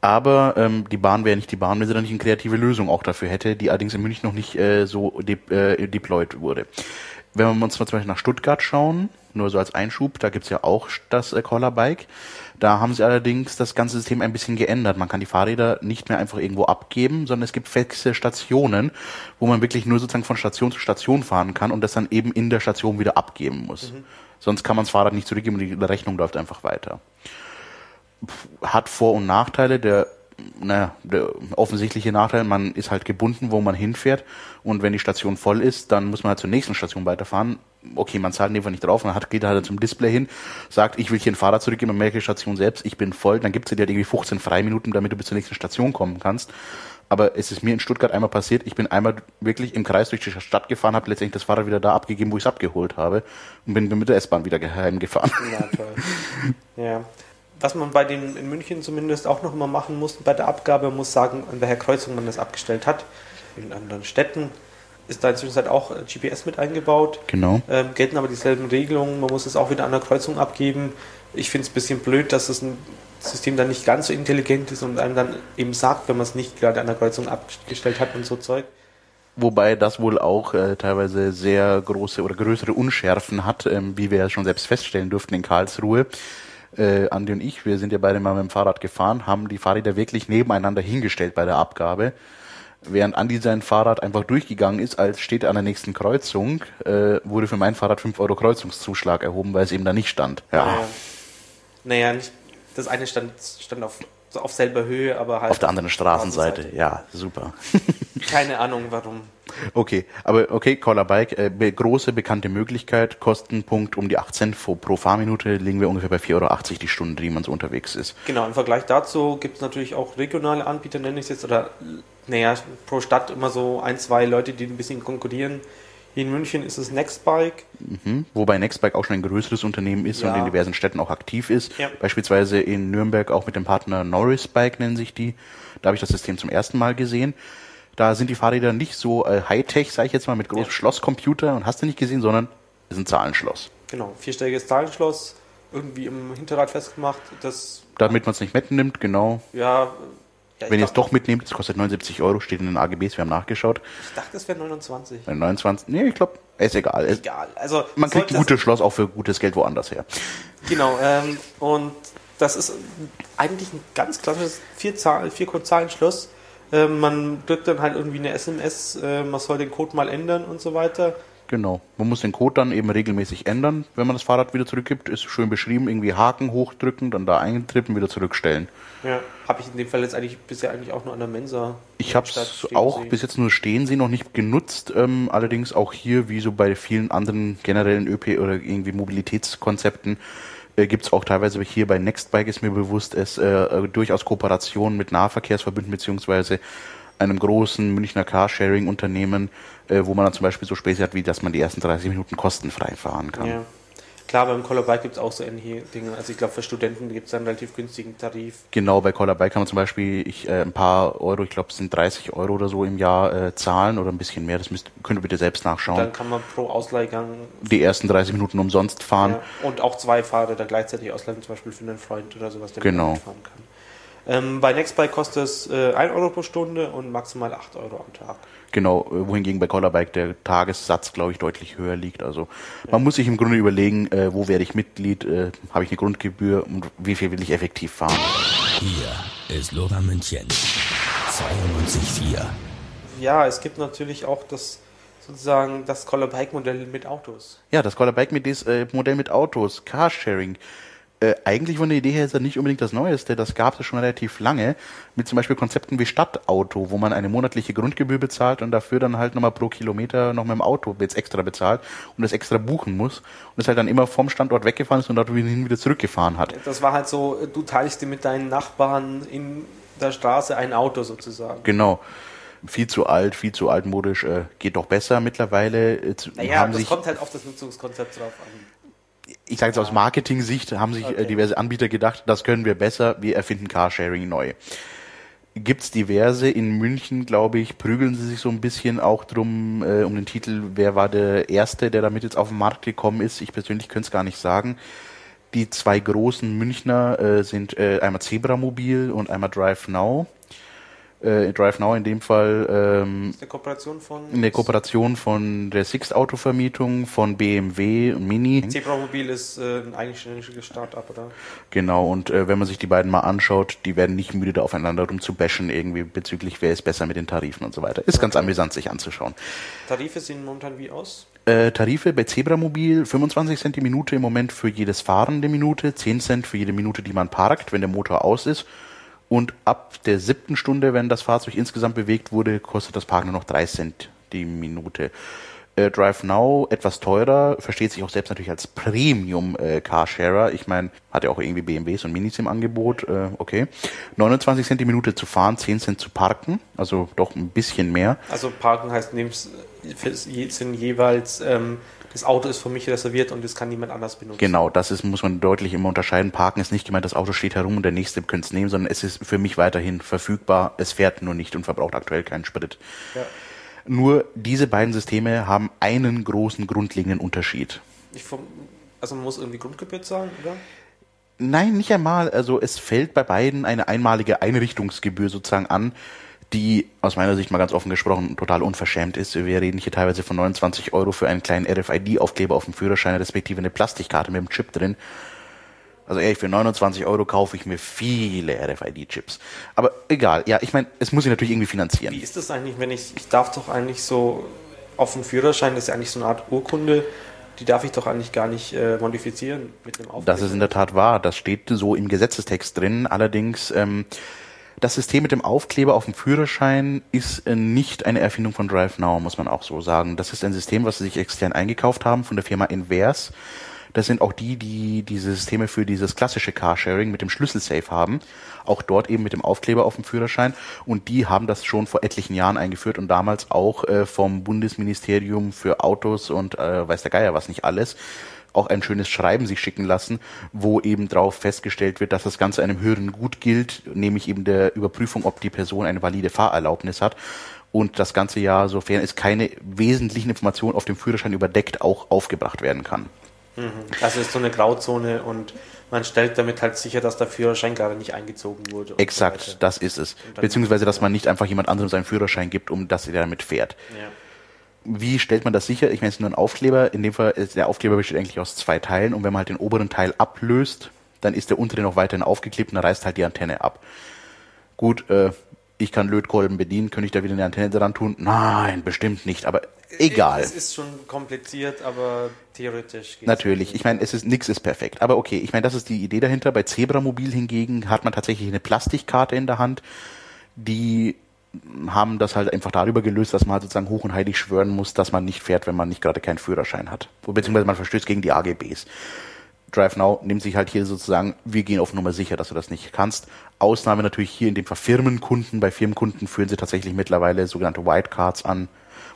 Aber ähm, die Bahn wäre nicht die Bahn, wenn sie dann nicht eine kreative Lösung auch dafür hätte, die allerdings in München noch nicht äh, so de äh, deployed wurde. Wenn wir uns zum Beispiel nach Stuttgart schauen, nur so als Einschub, da gibt's ja auch das äh, Collar-Bike. Da haben sie allerdings das ganze System ein bisschen geändert. Man kann die Fahrräder nicht mehr einfach irgendwo abgeben, sondern es gibt feste Stationen, wo man wirklich nur sozusagen von Station zu Station fahren kann und das dann eben in der Station wieder abgeben muss. Mhm. Sonst kann man das Fahrrad nicht zurückgeben und die Rechnung läuft einfach weiter. Hat Vor- und Nachteile. Der naja, der offensichtliche Nachteil, man ist halt gebunden, wo man hinfährt und wenn die Station voll ist, dann muss man halt zur nächsten Station weiterfahren. Okay, man zahlt Fall nicht drauf, man hat, geht halt zum Display hin, sagt, ich will hier ein Fahrrad zurückgeben, man merkt die Station selbst, ich bin voll, dann gibt es dir halt irgendwie 15 Freiminuten, damit du bis zur nächsten Station kommen kannst. Aber es ist mir in Stuttgart einmal passiert, ich bin einmal wirklich im Kreis durch die Stadt gefahren, habe letztendlich das Fahrrad wieder da abgegeben, wo ich es abgeholt habe und bin mit der S-Bahn wieder heimgefahren. Ja, toll. <laughs> ja was man bei den in München zumindest auch noch immer machen muss bei der Abgabe, muss sagen, an welcher Kreuzung man das abgestellt hat. In anderen Städten ist da inzwischen halt auch GPS mit eingebaut. Genau. Ähm, gelten aber dieselben Regelungen. Man muss es auch wieder an der Kreuzung abgeben. Ich finde es ein bisschen blöd, dass das ein System dann nicht ganz so intelligent ist und einem dann eben sagt, wenn man es nicht gerade an der Kreuzung abgestellt hat und so Zeug. Wobei das wohl auch äh, teilweise sehr große oder größere Unschärfen hat, ähm, wie wir ja schon selbst feststellen durften in Karlsruhe äh, Andi und ich, wir sind ja beide mal mit dem Fahrrad gefahren, haben die Fahrräder wirklich nebeneinander hingestellt bei der Abgabe. Während Andi sein Fahrrad einfach durchgegangen ist, als steht an der nächsten Kreuzung, äh, wurde für mein Fahrrad 5 Euro Kreuzungszuschlag erhoben, weil es eben da nicht stand. Ja. Naja, naja nicht, das eine stand, stand auf auf selber Höhe, aber halt. Auf der anderen Straßenseite, ja, super. Keine Ahnung warum. Okay, aber okay, Caller Bike, äh, große bekannte Möglichkeit, Kostenpunkt um die 8 Cent pro Fahrminute, liegen wir ungefähr bei 4,80 Euro die Stunde, die man so unterwegs ist. Genau, im Vergleich dazu gibt es natürlich auch regionale Anbieter, nenne ich es jetzt, oder naja, pro Stadt immer so ein, zwei Leute, die ein bisschen konkurrieren. Hier in München ist es Nextbike. Mhm. Wobei Nextbike auch schon ein größeres Unternehmen ist ja. und in diversen Städten auch aktiv ist. Ja. Beispielsweise in Nürnberg auch mit dem Partner Norris Bike nennen sich die. Da habe ich das System zum ersten Mal gesehen. Da sind die Fahrräder nicht so äh, Hightech, sage ich jetzt mal, mit großem ja. Schlosscomputer und hast du nicht gesehen, sondern es ist ein Zahlenschloss. Genau, vierstelliges Zahlenschloss, irgendwie im Hinterrad festgemacht. Das Damit man es nicht mitnimmt, genau. Ja, ja, Wenn ihr es doch mitnehmt, es kostet 79 Euro, steht in den AGBs, wir haben nachgeschaut. Ich dachte, es wäre 29. 29, nee, ich glaube, ist egal. Egal. Also, man kriegt ein gutes Schloss auch für gutes Geld woanders her. Genau, ähm, und das ist eigentlich ein ganz klassisches Vier-Code-Zahlen-Schloss. Ähm, man drückt dann halt irgendwie eine SMS, äh, man soll den Code mal ändern und so weiter. Genau. Man muss den Code dann eben regelmäßig ändern, wenn man das Fahrrad wieder zurückgibt. Ist schön beschrieben, irgendwie Haken hochdrücken, dann da eintrippen, wieder zurückstellen. Ja, habe ich in dem Fall jetzt eigentlich bisher eigentlich auch nur an der Mensa. Ich habe es auch bis jetzt nur stehen sehen, noch nicht genutzt. Ähm, allerdings auch hier, wie so bei vielen anderen generellen ÖP oder irgendwie Mobilitätskonzepten, äh, gibt es auch teilweise hier bei Nextbike ist mir bewusst, es äh, durchaus Kooperationen mit Nahverkehrsverbünden beziehungsweise einem großen Münchner Carsharing-Unternehmen, äh, wo man dann zum Beispiel so Späße hat, wie dass man die ersten 30 Minuten kostenfrei fahren kann. Ja. Klar, beim Collar gibt es auch so ähnliche Dinge. Also ich glaube, für Studenten gibt es einen relativ günstigen Tarif. Genau, bei Collar kann man zum Beispiel ich, äh, ein paar Euro, ich glaube es sind 30 Euro oder so im Jahr äh, zahlen oder ein bisschen mehr. Das müsst, könnt ihr bitte selbst nachschauen. Dann kann man pro Ausleihgang die ersten 30 Minuten umsonst fahren. Ja, und auch zwei Fahrer da gleichzeitig ausleihen, zum Beispiel für einen Freund oder sowas, der genau. fahren kann. Ähm, bei Nextbike kostet es äh, 1 Euro pro Stunde und maximal 8 Euro am Tag. Genau, äh, wohingegen bei Collerbike der Tagessatz, glaube ich, deutlich höher liegt. Also man muss sich im Grunde überlegen, äh, wo werde ich Mitglied, äh, habe ich eine Grundgebühr und wie viel will ich effektiv fahren. Hier ist Lora München. 92.4. Ja, es gibt natürlich auch das sozusagen das Collerbike-Modell mit Autos. Ja, das Collerbike-Modell mit Autos, Carsharing. Äh, eigentlich von der Idee her ist das nicht unbedingt das Neueste. Das gab es schon relativ lange. Mit zum Beispiel Konzepten wie Stadtauto, wo man eine monatliche Grundgebühr bezahlt und dafür dann halt nochmal pro Kilometer noch mit dem Auto jetzt extra bezahlt und das extra buchen muss. Und das halt dann immer vom Standort weggefahren ist und dort wieder zurückgefahren hat. Das war halt so, du teilst dir mit deinen Nachbarn in der Straße ein Auto sozusagen. Genau viel zu alt, viel zu altmodisch, äh, geht doch besser mittlerweile. Jetzt naja, das kommt halt auf das Nutzungskonzept drauf an ich sage jetzt aus Marketing-Sicht, haben sich äh, okay. diverse Anbieter gedacht, das können wir besser, wir erfinden Carsharing neu. Gibt's diverse, in München, glaube ich, prügeln sie sich so ein bisschen auch drum, äh, um den Titel, wer war der Erste, der damit jetzt auf den Markt gekommen ist. Ich persönlich könnte es gar nicht sagen. Die zwei großen Münchner äh, sind äh, einmal Zebramobil und einmal Drive Now äh, Drive Now in dem Fall ähm, eine Kooperation von eine Kooperation von der Sixt Autovermietung von BMW und Mini. Zebramobil ist äh, ein eigenständiges Startup, oder? Genau und äh, wenn man sich die beiden mal anschaut, die werden nicht müde da aufeinander rum zu bashen irgendwie bezüglich wer ist besser mit den Tarifen und so weiter. Ist okay. ganz amüsant sich anzuschauen. Tarife sehen momentan wie aus? Äh, Tarife bei Zebramobil 25 Cent die Minute im Moment für jedes fahrende Minute, 10 Cent für jede Minute, die man parkt, wenn der Motor aus ist und ab der siebten Stunde, wenn das Fahrzeug insgesamt bewegt wurde, kostet das Parken nur noch drei Cent die Minute. Äh, Drive Now etwas teurer, versteht sich auch selbst natürlich als Premium äh. Ich meine, hat ja auch irgendwie BMWs und Minis im Angebot, äh, okay. 29 Cent die Minute zu fahren, 10 Cent zu parken, also doch ein bisschen mehr. Also parken heißt, sind jeweils ähm, das Auto ist für mich reserviert und das kann niemand anders benutzen. Genau, das ist, muss man deutlich immer unterscheiden. Parken ist nicht gemeint, das Auto steht herum und der nächste könnte es nehmen, sondern es ist für mich weiterhin verfügbar. Es fährt nur nicht und verbraucht aktuell keinen Sprit. Ja. Nur diese beiden Systeme haben einen großen grundlegenden Unterschied. Vom, also man muss irgendwie Grundgebühr zahlen, oder? Nein, nicht einmal. Also es fällt bei beiden eine einmalige Einrichtungsgebühr sozusagen an die aus meiner Sicht mal ganz offen gesprochen total unverschämt ist. Wir reden hier teilweise von 29 Euro für einen kleinen RFID-Aufkleber auf dem Führerschein, respektive eine Plastikkarte mit einem Chip drin. Also ehrlich, für 29 Euro kaufe ich mir viele RFID-Chips. Aber egal, ja, ich meine, es muss sich natürlich irgendwie finanzieren. Wie ist das eigentlich, wenn ich, ich darf doch eigentlich so auf dem Führerschein, das ist ja eigentlich so eine Art Urkunde, die darf ich doch eigentlich gar nicht äh, modifizieren mit einem Aufkleber. Das ist in der Tat wahr, das steht so im Gesetzestext drin. Allerdings ähm, das System mit dem Aufkleber auf dem Führerschein ist äh, nicht eine Erfindung von DriveNow, muss man auch so sagen. Das ist ein System, was sie sich extern eingekauft haben von der Firma Inverse. Das sind auch die, die diese Systeme für dieses klassische Carsharing mit dem Schlüsselsafe haben. Auch dort eben mit dem Aufkleber auf dem Führerschein. Und die haben das schon vor etlichen Jahren eingeführt und damals auch äh, vom Bundesministerium für Autos und äh, weiß der Geier was nicht alles auch ein schönes Schreiben sich schicken lassen, wo eben darauf festgestellt wird, dass das Ganze einem höheren Gut gilt, nämlich eben der Überprüfung, ob die Person eine valide Fahrerlaubnis hat und das ganze Jahr, sofern es keine wesentlichen Informationen auf dem Führerschein überdeckt, auch aufgebracht werden kann. Mhm. Also ist so eine Grauzone und man stellt damit halt sicher, dass der Führerschein gerade nicht eingezogen wurde. Exakt, so das ist es. Beziehungsweise, dass man nicht einfach jemand anderem seinen Führerschein gibt, um dass er damit fährt. Ja wie stellt man das sicher? Ich meine, es ist nur ein Aufkleber. In dem Fall ist der Aufkleber besteht eigentlich aus zwei Teilen und wenn man halt den oberen Teil ablöst, dann ist der untere noch weiterhin aufgeklebt und dann reißt halt die Antenne ab. Gut, äh, ich kann Lötkolben bedienen, könnte ich da wieder eine Antenne dran tun? Nein, bestimmt nicht, aber egal. Es ist schon kompliziert, aber theoretisch geht Natürlich, ich meine, es ist nichts ist perfekt, aber okay, ich meine, das ist die Idee dahinter. Bei Zebramobil hingegen hat man tatsächlich eine Plastikkarte in der Hand, die haben das halt einfach darüber gelöst, dass man halt sozusagen hoch und heilig schwören muss, dass man nicht fährt, wenn man nicht gerade keinen Führerschein hat. Beziehungsweise man verstößt gegen die AGBs. DriveNow nimmt sich halt hier sozusagen, wir gehen auf Nummer sicher, dass du das nicht kannst. Ausnahme natürlich hier in dem Fall Firmenkunden. Bei Firmenkunden führen sie tatsächlich mittlerweile sogenannte Whitecards an,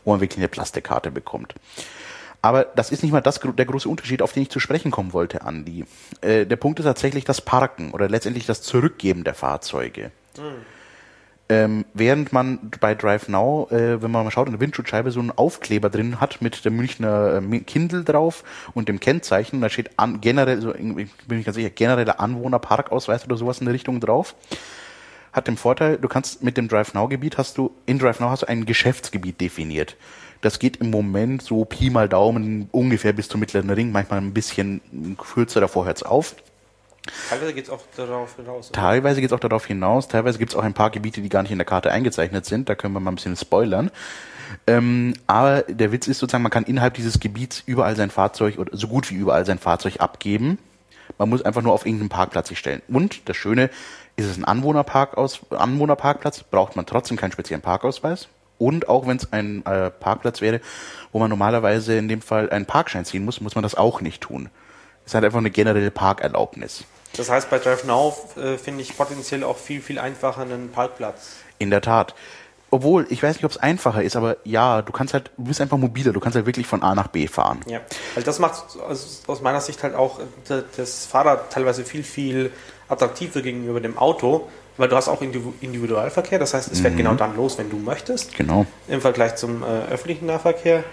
wo man wirklich eine Plastikkarte bekommt. Aber das ist nicht mal das, der große Unterschied, auf den ich zu sprechen kommen wollte, Andi. Äh, der Punkt ist tatsächlich das Parken oder letztendlich das Zurückgeben der Fahrzeuge. Mhm. Ähm, während man bei Drive Now, äh, wenn man mal schaut, in der Windschutzscheibe so einen Aufkleber drin hat mit der Münchner äh, Kindle drauf und dem Kennzeichen, da steht an, generell, so, bin ich ganz sicher, genereller Anwohnerparkausweis oder sowas in der Richtung drauf. hat den Vorteil, du kannst mit dem Drive Now Gebiet hast du, in Drive Now hast du ein Geschäftsgebiet definiert. Das geht im Moment so Pi mal Daumen ungefähr bis zum mittleren Ring, manchmal ein bisschen kürzer, davor hört's auf. Teilweise geht es auch darauf hinaus. Oder? Teilweise geht es auch darauf hinaus. Teilweise gibt es auch ein paar Gebiete, die gar nicht in der Karte eingezeichnet sind. Da können wir mal ein bisschen spoilern. Ähm, aber der Witz ist sozusagen, man kann innerhalb dieses Gebiets überall sein Fahrzeug oder so gut wie überall sein Fahrzeug abgeben. Man muss einfach nur auf irgendeinen Parkplatz sich stellen. Und das Schöne, ist es ein Anwohnerpark aus, Anwohnerparkplatz, braucht man trotzdem keinen speziellen Parkausweis. Und auch wenn es ein äh, Parkplatz wäre, wo man normalerweise in dem Fall einen Parkschein ziehen muss, muss man das auch nicht tun. Es hat einfach eine generelle Parkerlaubnis. Das heißt, bei Drive Now äh, finde ich potenziell auch viel, viel einfacher einen Parkplatz. In der Tat. Obwohl, ich weiß nicht, ob es einfacher ist, aber ja, du kannst halt, du bist einfach mobiler, du kannst halt wirklich von A nach B fahren. Ja, also das macht aus meiner Sicht halt auch das Fahrrad teilweise viel, viel attraktiver gegenüber dem Auto, weil du hast auch Individualverkehr, das heißt, es fährt mhm. genau dann los, wenn du möchtest. Genau. Im Vergleich zum äh, öffentlichen Nahverkehr.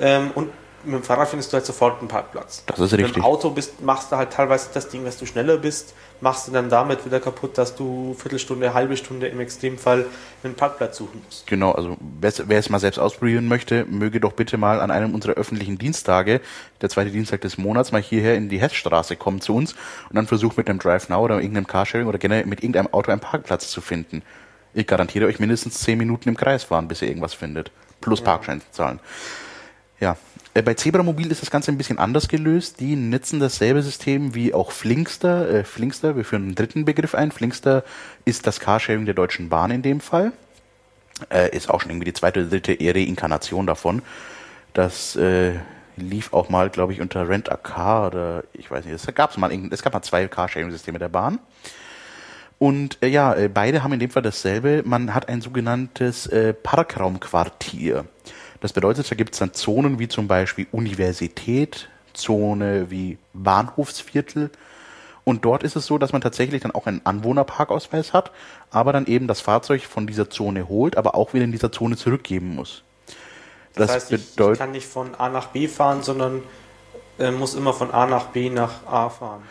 Ähm, und mit dem Fahrrad findest du halt sofort einen Parkplatz. Das ist richtig. Mit dem Auto bist, machst du halt teilweise das Ding, dass du schneller bist, machst du dann damit wieder kaputt, dass du Viertelstunde, halbe Stunde im Extremfall einen Parkplatz suchen musst. Genau, also wer es mal selbst ausprobieren möchte, möge doch bitte mal an einem unserer öffentlichen Dienstage, der zweite Dienstag des Monats, mal hierher in die Hessstraße kommen zu uns und dann versucht mit einem Drive Now oder irgendeinem Carsharing oder generell mit irgendeinem Auto einen Parkplatz zu finden. Ich garantiere euch mindestens zehn Minuten im Kreis fahren, bis ihr irgendwas findet. Plus ja. Parkschein zahlen. Ja, äh, bei Zebramobil ist das Ganze ein bisschen anders gelöst. Die nutzen dasselbe System wie auch Flinkster. Äh, Flinkster, wir führen einen dritten Begriff ein. Flinkster ist das Carsharing der Deutschen Bahn in dem Fall. Äh, ist auch schon irgendwie die zweite oder dritte Reinkarnation davon. Das äh, lief auch mal, glaube ich, unter Rent a Car oder ich weiß nicht. Es gab mal, es gab mal zwei Carsharing-Systeme der Bahn. Und äh, ja, äh, beide haben in dem Fall dasselbe. Man hat ein sogenanntes äh, Parkraumquartier. Das bedeutet, da gibt es dann Zonen wie zum Beispiel Universität, Zone wie Bahnhofsviertel. Und dort ist es so, dass man tatsächlich dann auch einen Anwohnerparkausweis hat, aber dann eben das Fahrzeug von dieser Zone holt, aber auch wieder in dieser Zone zurückgeben muss. Das, das heißt, ich, ich, kann nicht von A nach B fahren, sondern äh, muss immer von A nach B nach A fahren.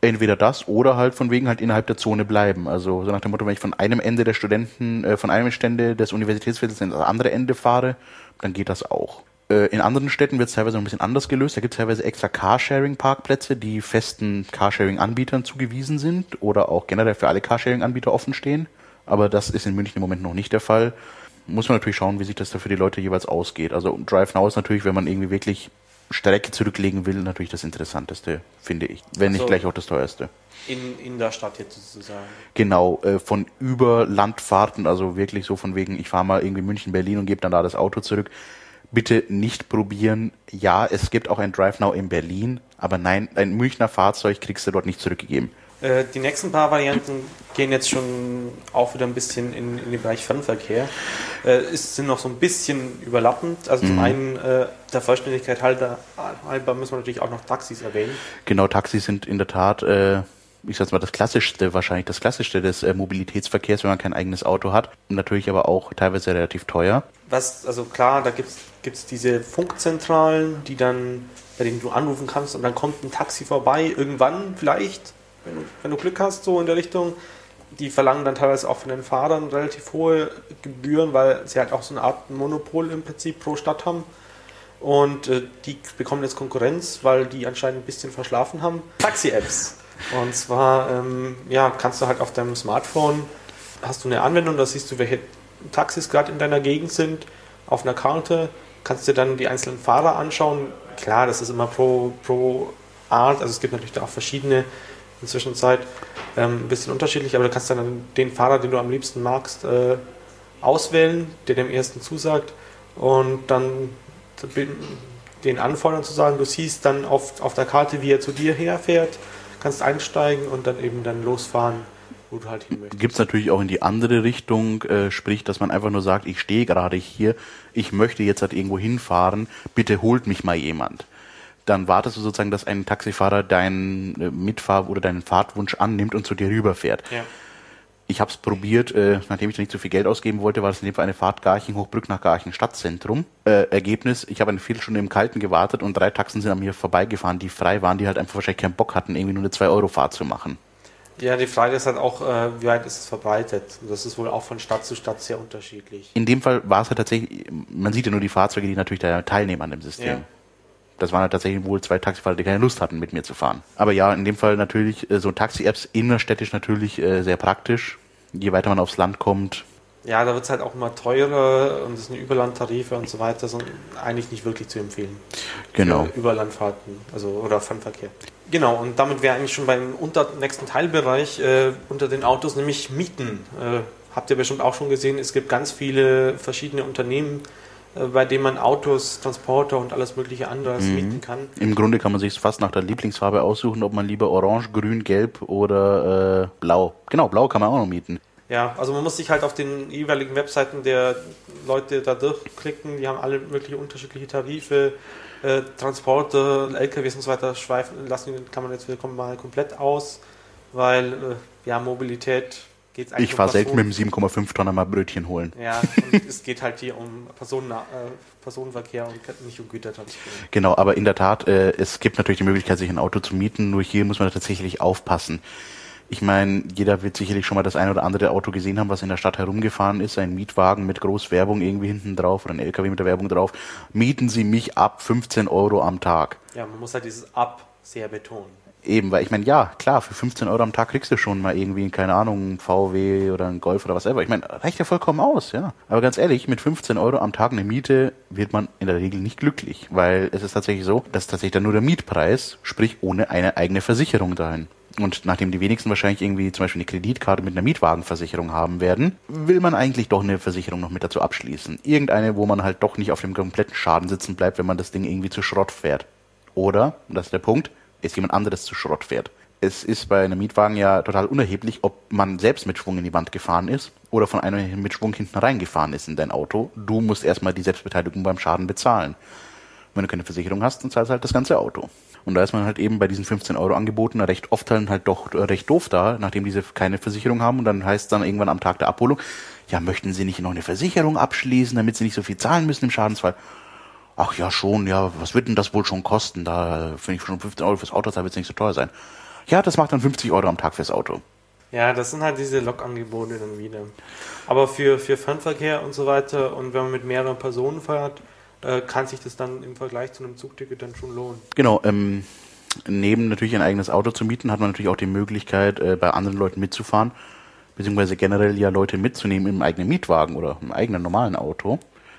Entweder das oder halt von wegen halt innerhalb der Zone bleiben. Also so nach dem Motto, wenn ich von einem Ende der Studenten, äh, von einem Stände des Universitätsviertels ins andere Ende fahre, dann geht das auch. Äh, in anderen Städten wird es teilweise noch ein bisschen anders gelöst. Da gibt es teilweise extra Carsharing-Parkplätze, die festen Carsharing-Anbietern zugewiesen sind oder auch generell für alle Carsharing-Anbieter offen stehen. Aber das ist in München im Moment noch nicht der Fall. Muss man natürlich schauen, wie sich das da für die Leute jeweils ausgeht. Also Drive Now ist natürlich, wenn man irgendwie wirklich Strecke zurücklegen will, natürlich das Interessanteste, finde ich. Wenn also nicht gleich auch das teuerste. In, in der Stadt jetzt sozusagen. Genau, äh, von über Landfahrten, also wirklich so von wegen, ich fahre mal irgendwie München, Berlin und gebe dann da das Auto zurück. Bitte nicht probieren. Ja, es gibt auch ein Drive Now in Berlin, aber nein, ein Münchner Fahrzeug kriegst du dort nicht zurückgegeben. Äh, die nächsten paar Varianten gehen jetzt schon auch wieder ein bisschen in, in den Bereich Fernverkehr. Äh, ist, sind noch so ein bisschen überlappend. Also mhm. zum einen äh, der Vollständigkeit halber, halber müssen wir natürlich auch noch Taxis erwähnen. Genau, Taxis sind in der Tat, äh, ich sag's mal, das klassischste, wahrscheinlich das klassischste des äh, Mobilitätsverkehrs, wenn man kein eigenes Auto hat. Natürlich aber auch teilweise relativ teuer. Was, also klar, da gibt's gibt's diese Funkzentralen, die dann, bei denen du anrufen kannst und dann kommt ein Taxi vorbei, irgendwann vielleicht wenn, wenn du Glück hast, so in der Richtung. Die verlangen dann teilweise auch von den Fahrern relativ hohe Gebühren, weil sie halt auch so eine Art Monopol im Prinzip pro Stadt haben. Und äh, die bekommen jetzt Konkurrenz, weil die anscheinend ein bisschen verschlafen haben. Taxi-Apps. Und zwar, ähm, ja, kannst du halt auf deinem Smartphone, hast du eine Anwendung, da siehst du, welche Taxis gerade in deiner Gegend sind, auf einer Karte, kannst dir dann die einzelnen Fahrer anschauen. Klar, das ist immer pro, pro Art, also es gibt natürlich da auch verschiedene in der Zwischenzeit. Ähm, ein bisschen unterschiedlich, aber du kannst dann den Fahrer, den du am liebsten magst, äh, auswählen, der dem ersten zusagt und dann den anfordern zu sagen, du siehst dann auf, auf der Karte, wie er zu dir herfährt, kannst einsteigen und dann eben dann losfahren, wo du halt hin möchtest. Gibt es natürlich auch in die andere Richtung, äh, sprich, dass man einfach nur sagt, ich stehe gerade hier, ich möchte jetzt halt irgendwo hinfahren, bitte holt mich mal jemand dann wartest du sozusagen, dass ein Taxifahrer deinen äh, Mitfahr- oder deinen Fahrtwunsch annimmt und zu dir rüberfährt. Ja. Ich habe es probiert, äh, nachdem ich nicht so viel Geld ausgeben wollte, war das in dem Fall eine Fahrt Garching-Hochbrück nach Garching Stadtzentrum. Äh, Ergebnis, ich habe eine Viertelstunde im Kalten gewartet und drei Taxen sind an mir vorbeigefahren, die frei waren, die halt einfach wahrscheinlich keinen Bock hatten, irgendwie nur eine 2-Euro-Fahrt zu machen. Ja, die Frage ist halt auch, äh, wie weit ist es verbreitet? Das ist wohl auch von Stadt zu Stadt sehr unterschiedlich. In dem Fall war es halt tatsächlich, man sieht ja nur die Fahrzeuge, die natürlich da teilnehmen an dem System. Ja. Das waren halt tatsächlich wohl zwei Taxifahrer, die keine Lust hatten, mit mir zu fahren. Aber ja, in dem Fall natürlich äh, so Taxi-Apps innerstädtisch natürlich äh, sehr praktisch. Je weiter man aufs Land kommt. Ja, da wird es halt auch immer teurer und es sind Überlandtarife und so weiter, sind eigentlich nicht wirklich zu empfehlen. Genau. Für Überlandfahrten, also oder Fernverkehr. Genau, und damit wäre eigentlich schon beim unter, nächsten Teilbereich äh, unter den Autos, nämlich Mieten. Äh, habt ihr bestimmt auch schon gesehen, es gibt ganz viele verschiedene Unternehmen, bei denen man Autos, Transporter und alles mögliche anderes mhm. mieten kann. Im Grunde kann man sich fast nach der Lieblingsfarbe aussuchen, ob man lieber orange, grün, gelb oder äh, blau. Genau, blau kann man auch noch mieten. Ja, also man muss sich halt auf den jeweiligen Webseiten der Leute da durchklicken, die haben alle mögliche unterschiedliche Tarife äh, Transporte, LKWs und so weiter schweifen lassen, kann man jetzt willkommen mal komplett aus, weil äh, ja, Mobilität geht eigentlich. Ich fahre selten mit dem 7,5 Tonner mal Brötchen holen. Ja, <laughs> und es geht halt hier um Personen, äh, Personenverkehr und nicht um Gütertransport. Genau, aber in der Tat, äh, es gibt natürlich die Möglichkeit, sich ein Auto zu mieten, nur hier muss man tatsächlich aufpassen. Ich meine, jeder wird sicherlich schon mal das ein oder andere Auto gesehen haben, was in der Stadt herumgefahren ist. Ein Mietwagen mit Großwerbung irgendwie hinten drauf oder ein LKW mit der Werbung drauf. Mieten Sie mich ab 15 Euro am Tag. Ja, man muss halt dieses ab sehr betonen. Eben, weil ich meine, ja, klar, für 15 Euro am Tag kriegst du schon mal irgendwie, keine Ahnung, ein VW oder ein Golf oder was ever. Ich meine, reicht ja vollkommen aus, ja. Aber ganz ehrlich, mit 15 Euro am Tag eine Miete wird man in der Regel nicht glücklich, weil es ist tatsächlich so, dass tatsächlich dann nur der Mietpreis, sprich ohne eine eigene Versicherung dahin. Und nachdem die wenigsten wahrscheinlich irgendwie zum Beispiel eine Kreditkarte mit einer Mietwagenversicherung haben werden, will man eigentlich doch eine Versicherung noch mit dazu abschließen. Irgendeine, wo man halt doch nicht auf dem kompletten Schaden sitzen bleibt, wenn man das Ding irgendwie zu Schrott fährt. Oder, und das ist der Punkt, ist jemand anderes zu Schrott fährt. Es ist bei einem Mietwagen ja total unerheblich, ob man selbst mit Schwung in die Wand gefahren ist oder von einem mit Schwung hinten reingefahren ist in dein Auto. Du musst erstmal die Selbstbeteiligung beim Schaden bezahlen. Wenn du keine Versicherung hast, dann zahlst du halt das ganze Auto. Und da ist man halt eben bei diesen 15 Euro Angeboten recht oft halt doch recht doof da, nachdem diese keine Versicherung haben. Und dann heißt es dann irgendwann am Tag der Abholung, ja, möchten Sie nicht noch eine Versicherung abschließen, damit Sie nicht so viel zahlen müssen im Schadensfall? Ach ja, schon, ja, was wird denn das wohl schon kosten? Da finde ich schon 15 Euro fürs Auto, da wird es nicht so teuer sein. Ja, das macht dann 50 Euro am Tag fürs Auto. Ja, das sind halt diese Lokangebote dann wieder. Aber für, für Fernverkehr und so weiter und wenn man mit mehreren Personen fährt, äh, kann sich das dann im Vergleich zu einem Zugticket dann schon lohnen. Genau, ähm, neben natürlich ein eigenes Auto zu mieten, hat man natürlich auch die Möglichkeit, äh, bei anderen Leuten mitzufahren, beziehungsweise generell ja Leute mitzunehmen im eigenen Mietwagen oder im eigenen normalen Auto.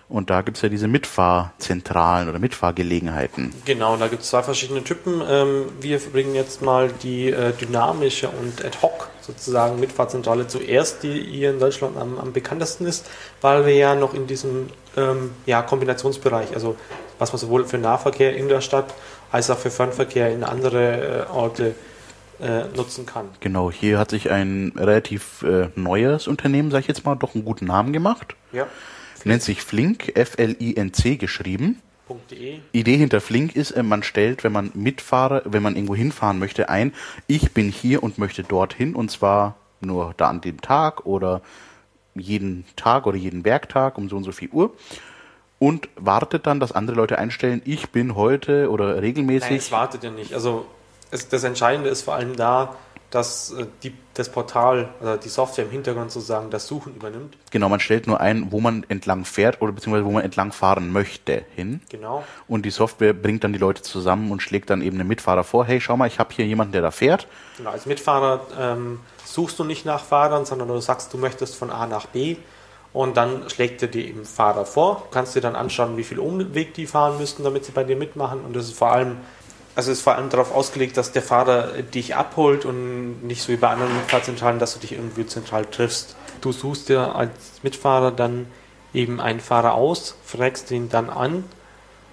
Und da gibt es ja diese Mitfahrzentralen oder Mitfahrgelegenheiten. Genau, da gibt es zwei verschiedene Typen. Ähm, wir bringen jetzt mal die äh, dynamische und ad hoc sozusagen Mitfahrzentrale zuerst, die hier in Deutschland am, am bekanntesten ist, weil wir ja noch in diesem ähm, ja, Kombinationsbereich, also was man sowohl für Nahverkehr in der Stadt als auch für Fernverkehr in andere äh, Orte äh, nutzen kann. Genau, hier hat sich ein relativ äh, neues Unternehmen, sag ich jetzt mal, doch einen guten Namen gemacht. Ja. Nennt sich Flink, F-L-I-N-C geschrieben. .de. Idee hinter Flink ist, äh, man stellt, wenn man mitfahre, wenn man irgendwo hinfahren möchte, ein, ich bin hier und möchte dorthin und zwar nur da an dem Tag oder jeden Tag oder jeden Werktag um so und so viel Uhr und wartet dann, dass andere Leute einstellen, ich bin heute oder regelmäßig. Nein, es wartet ja nicht. Also es, das Entscheidende ist vor allem da, dass äh, die, das Portal oder die Software im Hintergrund sozusagen das Suchen übernimmt. Genau, man stellt nur ein, wo man entlang fährt oder beziehungsweise wo man entlang fahren möchte hin. Genau. Und die Software bringt dann die Leute zusammen und schlägt dann eben den Mitfahrer vor, hey, schau mal, ich habe hier jemanden, der da fährt. Genau, als Mitfahrer ähm, suchst du nicht nach Fahrern, sondern du sagst, du möchtest von A nach B und dann schlägt er dir eben Fahrer vor. Du kannst dir dann anschauen, wie viel Umweg die fahren müssten, damit sie bei dir mitmachen und das ist vor allem also ist vor allem darauf ausgelegt, dass der Fahrer dich abholt und nicht so wie bei anderen Fahrzentralen, dass du dich irgendwie zentral triffst. Du suchst dir als Mitfahrer dann eben einen Fahrer aus, fragst ihn dann an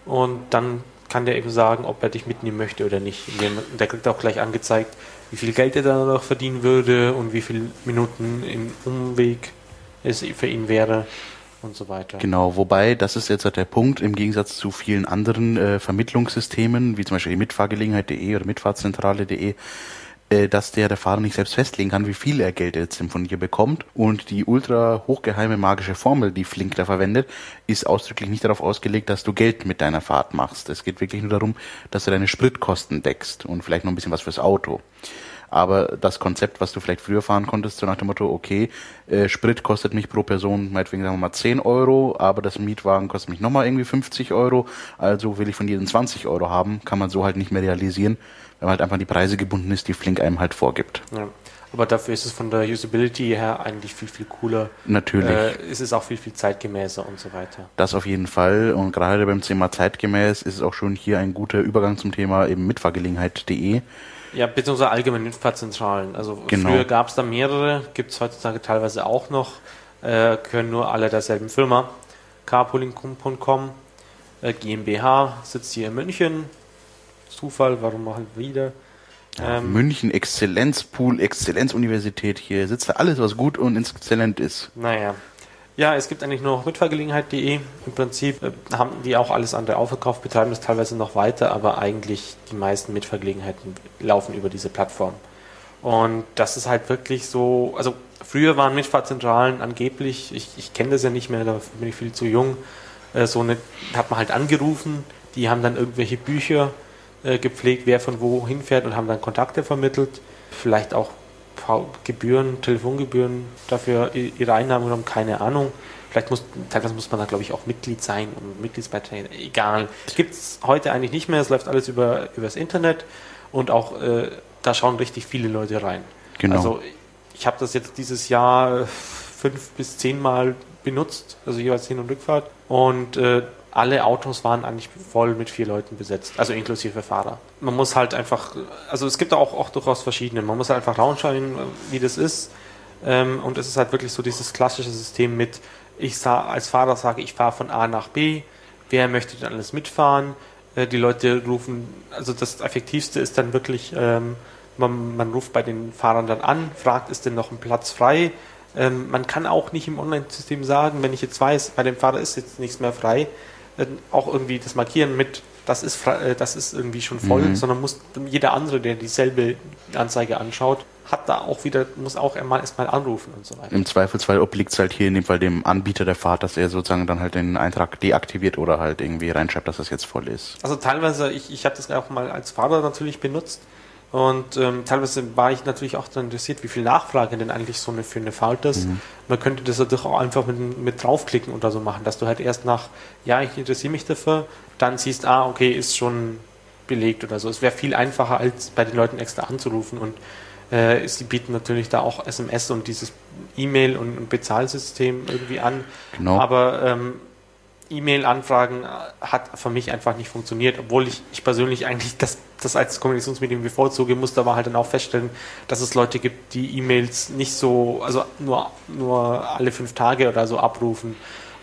und dann kann der eben sagen, ob er dich mitnehmen möchte oder nicht. Der kriegt auch gleich angezeigt, wie viel Geld er dann noch verdienen würde und wie viele Minuten im Umweg es für ihn wäre und so weiter. Genau, wobei, das ist jetzt halt der Punkt, im Gegensatz zu vielen anderen äh, Vermittlungssystemen, wie zum Beispiel mitfahrgelegenheit.de oder mitfahrzentrale.de, äh, dass der der Fahrer nicht selbst festlegen kann, wie viel er Geld jetzt von dir bekommt. Und die ultra hochgeheime magische Formel, die Flink da verwendet, ist ausdrücklich nicht darauf ausgelegt, dass du Geld mit deiner Fahrt machst. Es geht wirklich nur darum, dass du deine Spritkosten deckst und vielleicht noch ein bisschen was fürs Auto. Aber das Konzept, was du vielleicht früher fahren konntest, so nach dem Motto, okay, äh, Sprit kostet mich pro Person, meinetwegen sagen wir mal 10 Euro, aber das Mietwagen kostet mich nochmal irgendwie 50 Euro, also will ich von jedem 20 Euro haben, kann man so halt nicht mehr realisieren, weil man halt einfach die Preise gebunden ist, die Flink einem halt vorgibt. Ja. Aber dafür ist es von der Usability her eigentlich viel, viel cooler. Natürlich. Äh, ist es auch viel, viel zeitgemäßer und so weiter. Das auf jeden Fall. Und gerade beim Thema zeitgemäß ist es auch schon hier ein guter Übergang zum Thema eben mitfahrgelegenheit.de. Ja, beziehungsweise allgemeine Mitfahrzentralen. Also genau. früher gab es da mehrere, gibt es heutzutage teilweise auch noch, äh, können nur alle derselben Firma. carpooling.com, äh, GmbH, sitzt hier in München. Zufall, warum machen wir wieder? Ja, ähm, München, Exzellenzpool, Exzellenzuniversität, hier sitzt da alles, was gut und exzellent ist. Naja. Ja, es gibt eigentlich nur mitfahrgelegenheit.de. Im Prinzip äh, haben die auch alles andere aufgekauft, betreiben das teilweise noch weiter, aber eigentlich die meisten Mitfahrgelegenheiten laufen über diese Plattform. Und das ist halt wirklich so, also früher waren Mitfahrzentralen angeblich, ich, ich kenne das ja nicht mehr, da bin ich viel zu jung, äh, so eine, hat man halt angerufen, die haben dann irgendwelche Bücher äh, gepflegt, wer von wo hinfährt und haben dann Kontakte vermittelt. Vielleicht auch Gebühren, Telefongebühren dafür ihre Einnahmen genommen, keine Ahnung. Vielleicht muss, teilweise muss man da, glaube ich, auch Mitglied sein und Mitgliedsbeiträge, egal. Gibt es heute eigentlich nicht mehr, es läuft alles über das Internet und auch äh, da schauen richtig viele Leute rein. Genau. Also ich habe das jetzt dieses Jahr fünf bis zehn Mal benutzt, also jeweils Hin- und Rückfahrt. Und äh, alle Autos waren eigentlich voll mit vier Leuten besetzt, also inklusive Fahrer. Man muss halt einfach, also es gibt auch, auch durchaus verschiedene, man muss halt einfach rausschauen, wie das ist. Ähm, und es ist halt wirklich so dieses klassische System mit, ich sah, als Fahrer sage, ich fahre von A nach B, wer möchte denn alles mitfahren? Äh, die Leute rufen, also das Effektivste ist dann wirklich, ähm, man, man ruft bei den Fahrern dann an, fragt, ist denn noch ein Platz frei? Ähm, man kann auch nicht im Online-System sagen, wenn ich jetzt weiß, bei dem Fahrer ist jetzt nichts mehr frei, auch irgendwie das Markieren mit, das ist, äh, das ist irgendwie schon voll, mhm. sondern muss jeder andere, der dieselbe Anzeige anschaut, hat da auch wieder, muss auch erstmal, erstmal anrufen und so weiter. Im Zweifelsfall obliegt es halt hier in dem Fall dem Anbieter der Fahrt, dass er sozusagen dann halt den Eintrag deaktiviert oder halt irgendwie reinschreibt, dass das jetzt voll ist. Also teilweise, ich, ich habe das auch mal als Fahrer natürlich benutzt und ähm, teilweise war ich natürlich auch dann interessiert, wie viel Nachfrage denn eigentlich so eine für eine Fahrt ist. Mhm. Man könnte das natürlich auch einfach mit, mit draufklicken oder so machen, dass du halt erst nach, ja, ich interessiere mich dafür, dann siehst, ah, okay, ist schon belegt oder so. Es wäre viel einfacher, als bei den Leuten extra anzurufen und äh, sie bieten natürlich da auch SMS und dieses E-Mail und, Bezahlsystem irgendwie an. Genau. Aber ähm, E-Mail-Anfragen hat für mich einfach nicht funktioniert, obwohl ich, ich persönlich eigentlich das, das als Kommunikationsmedium bevorzuge, musste aber halt dann auch feststellen, dass es Leute gibt, die E-Mails nicht so, also nur, nur alle fünf Tage oder so abrufen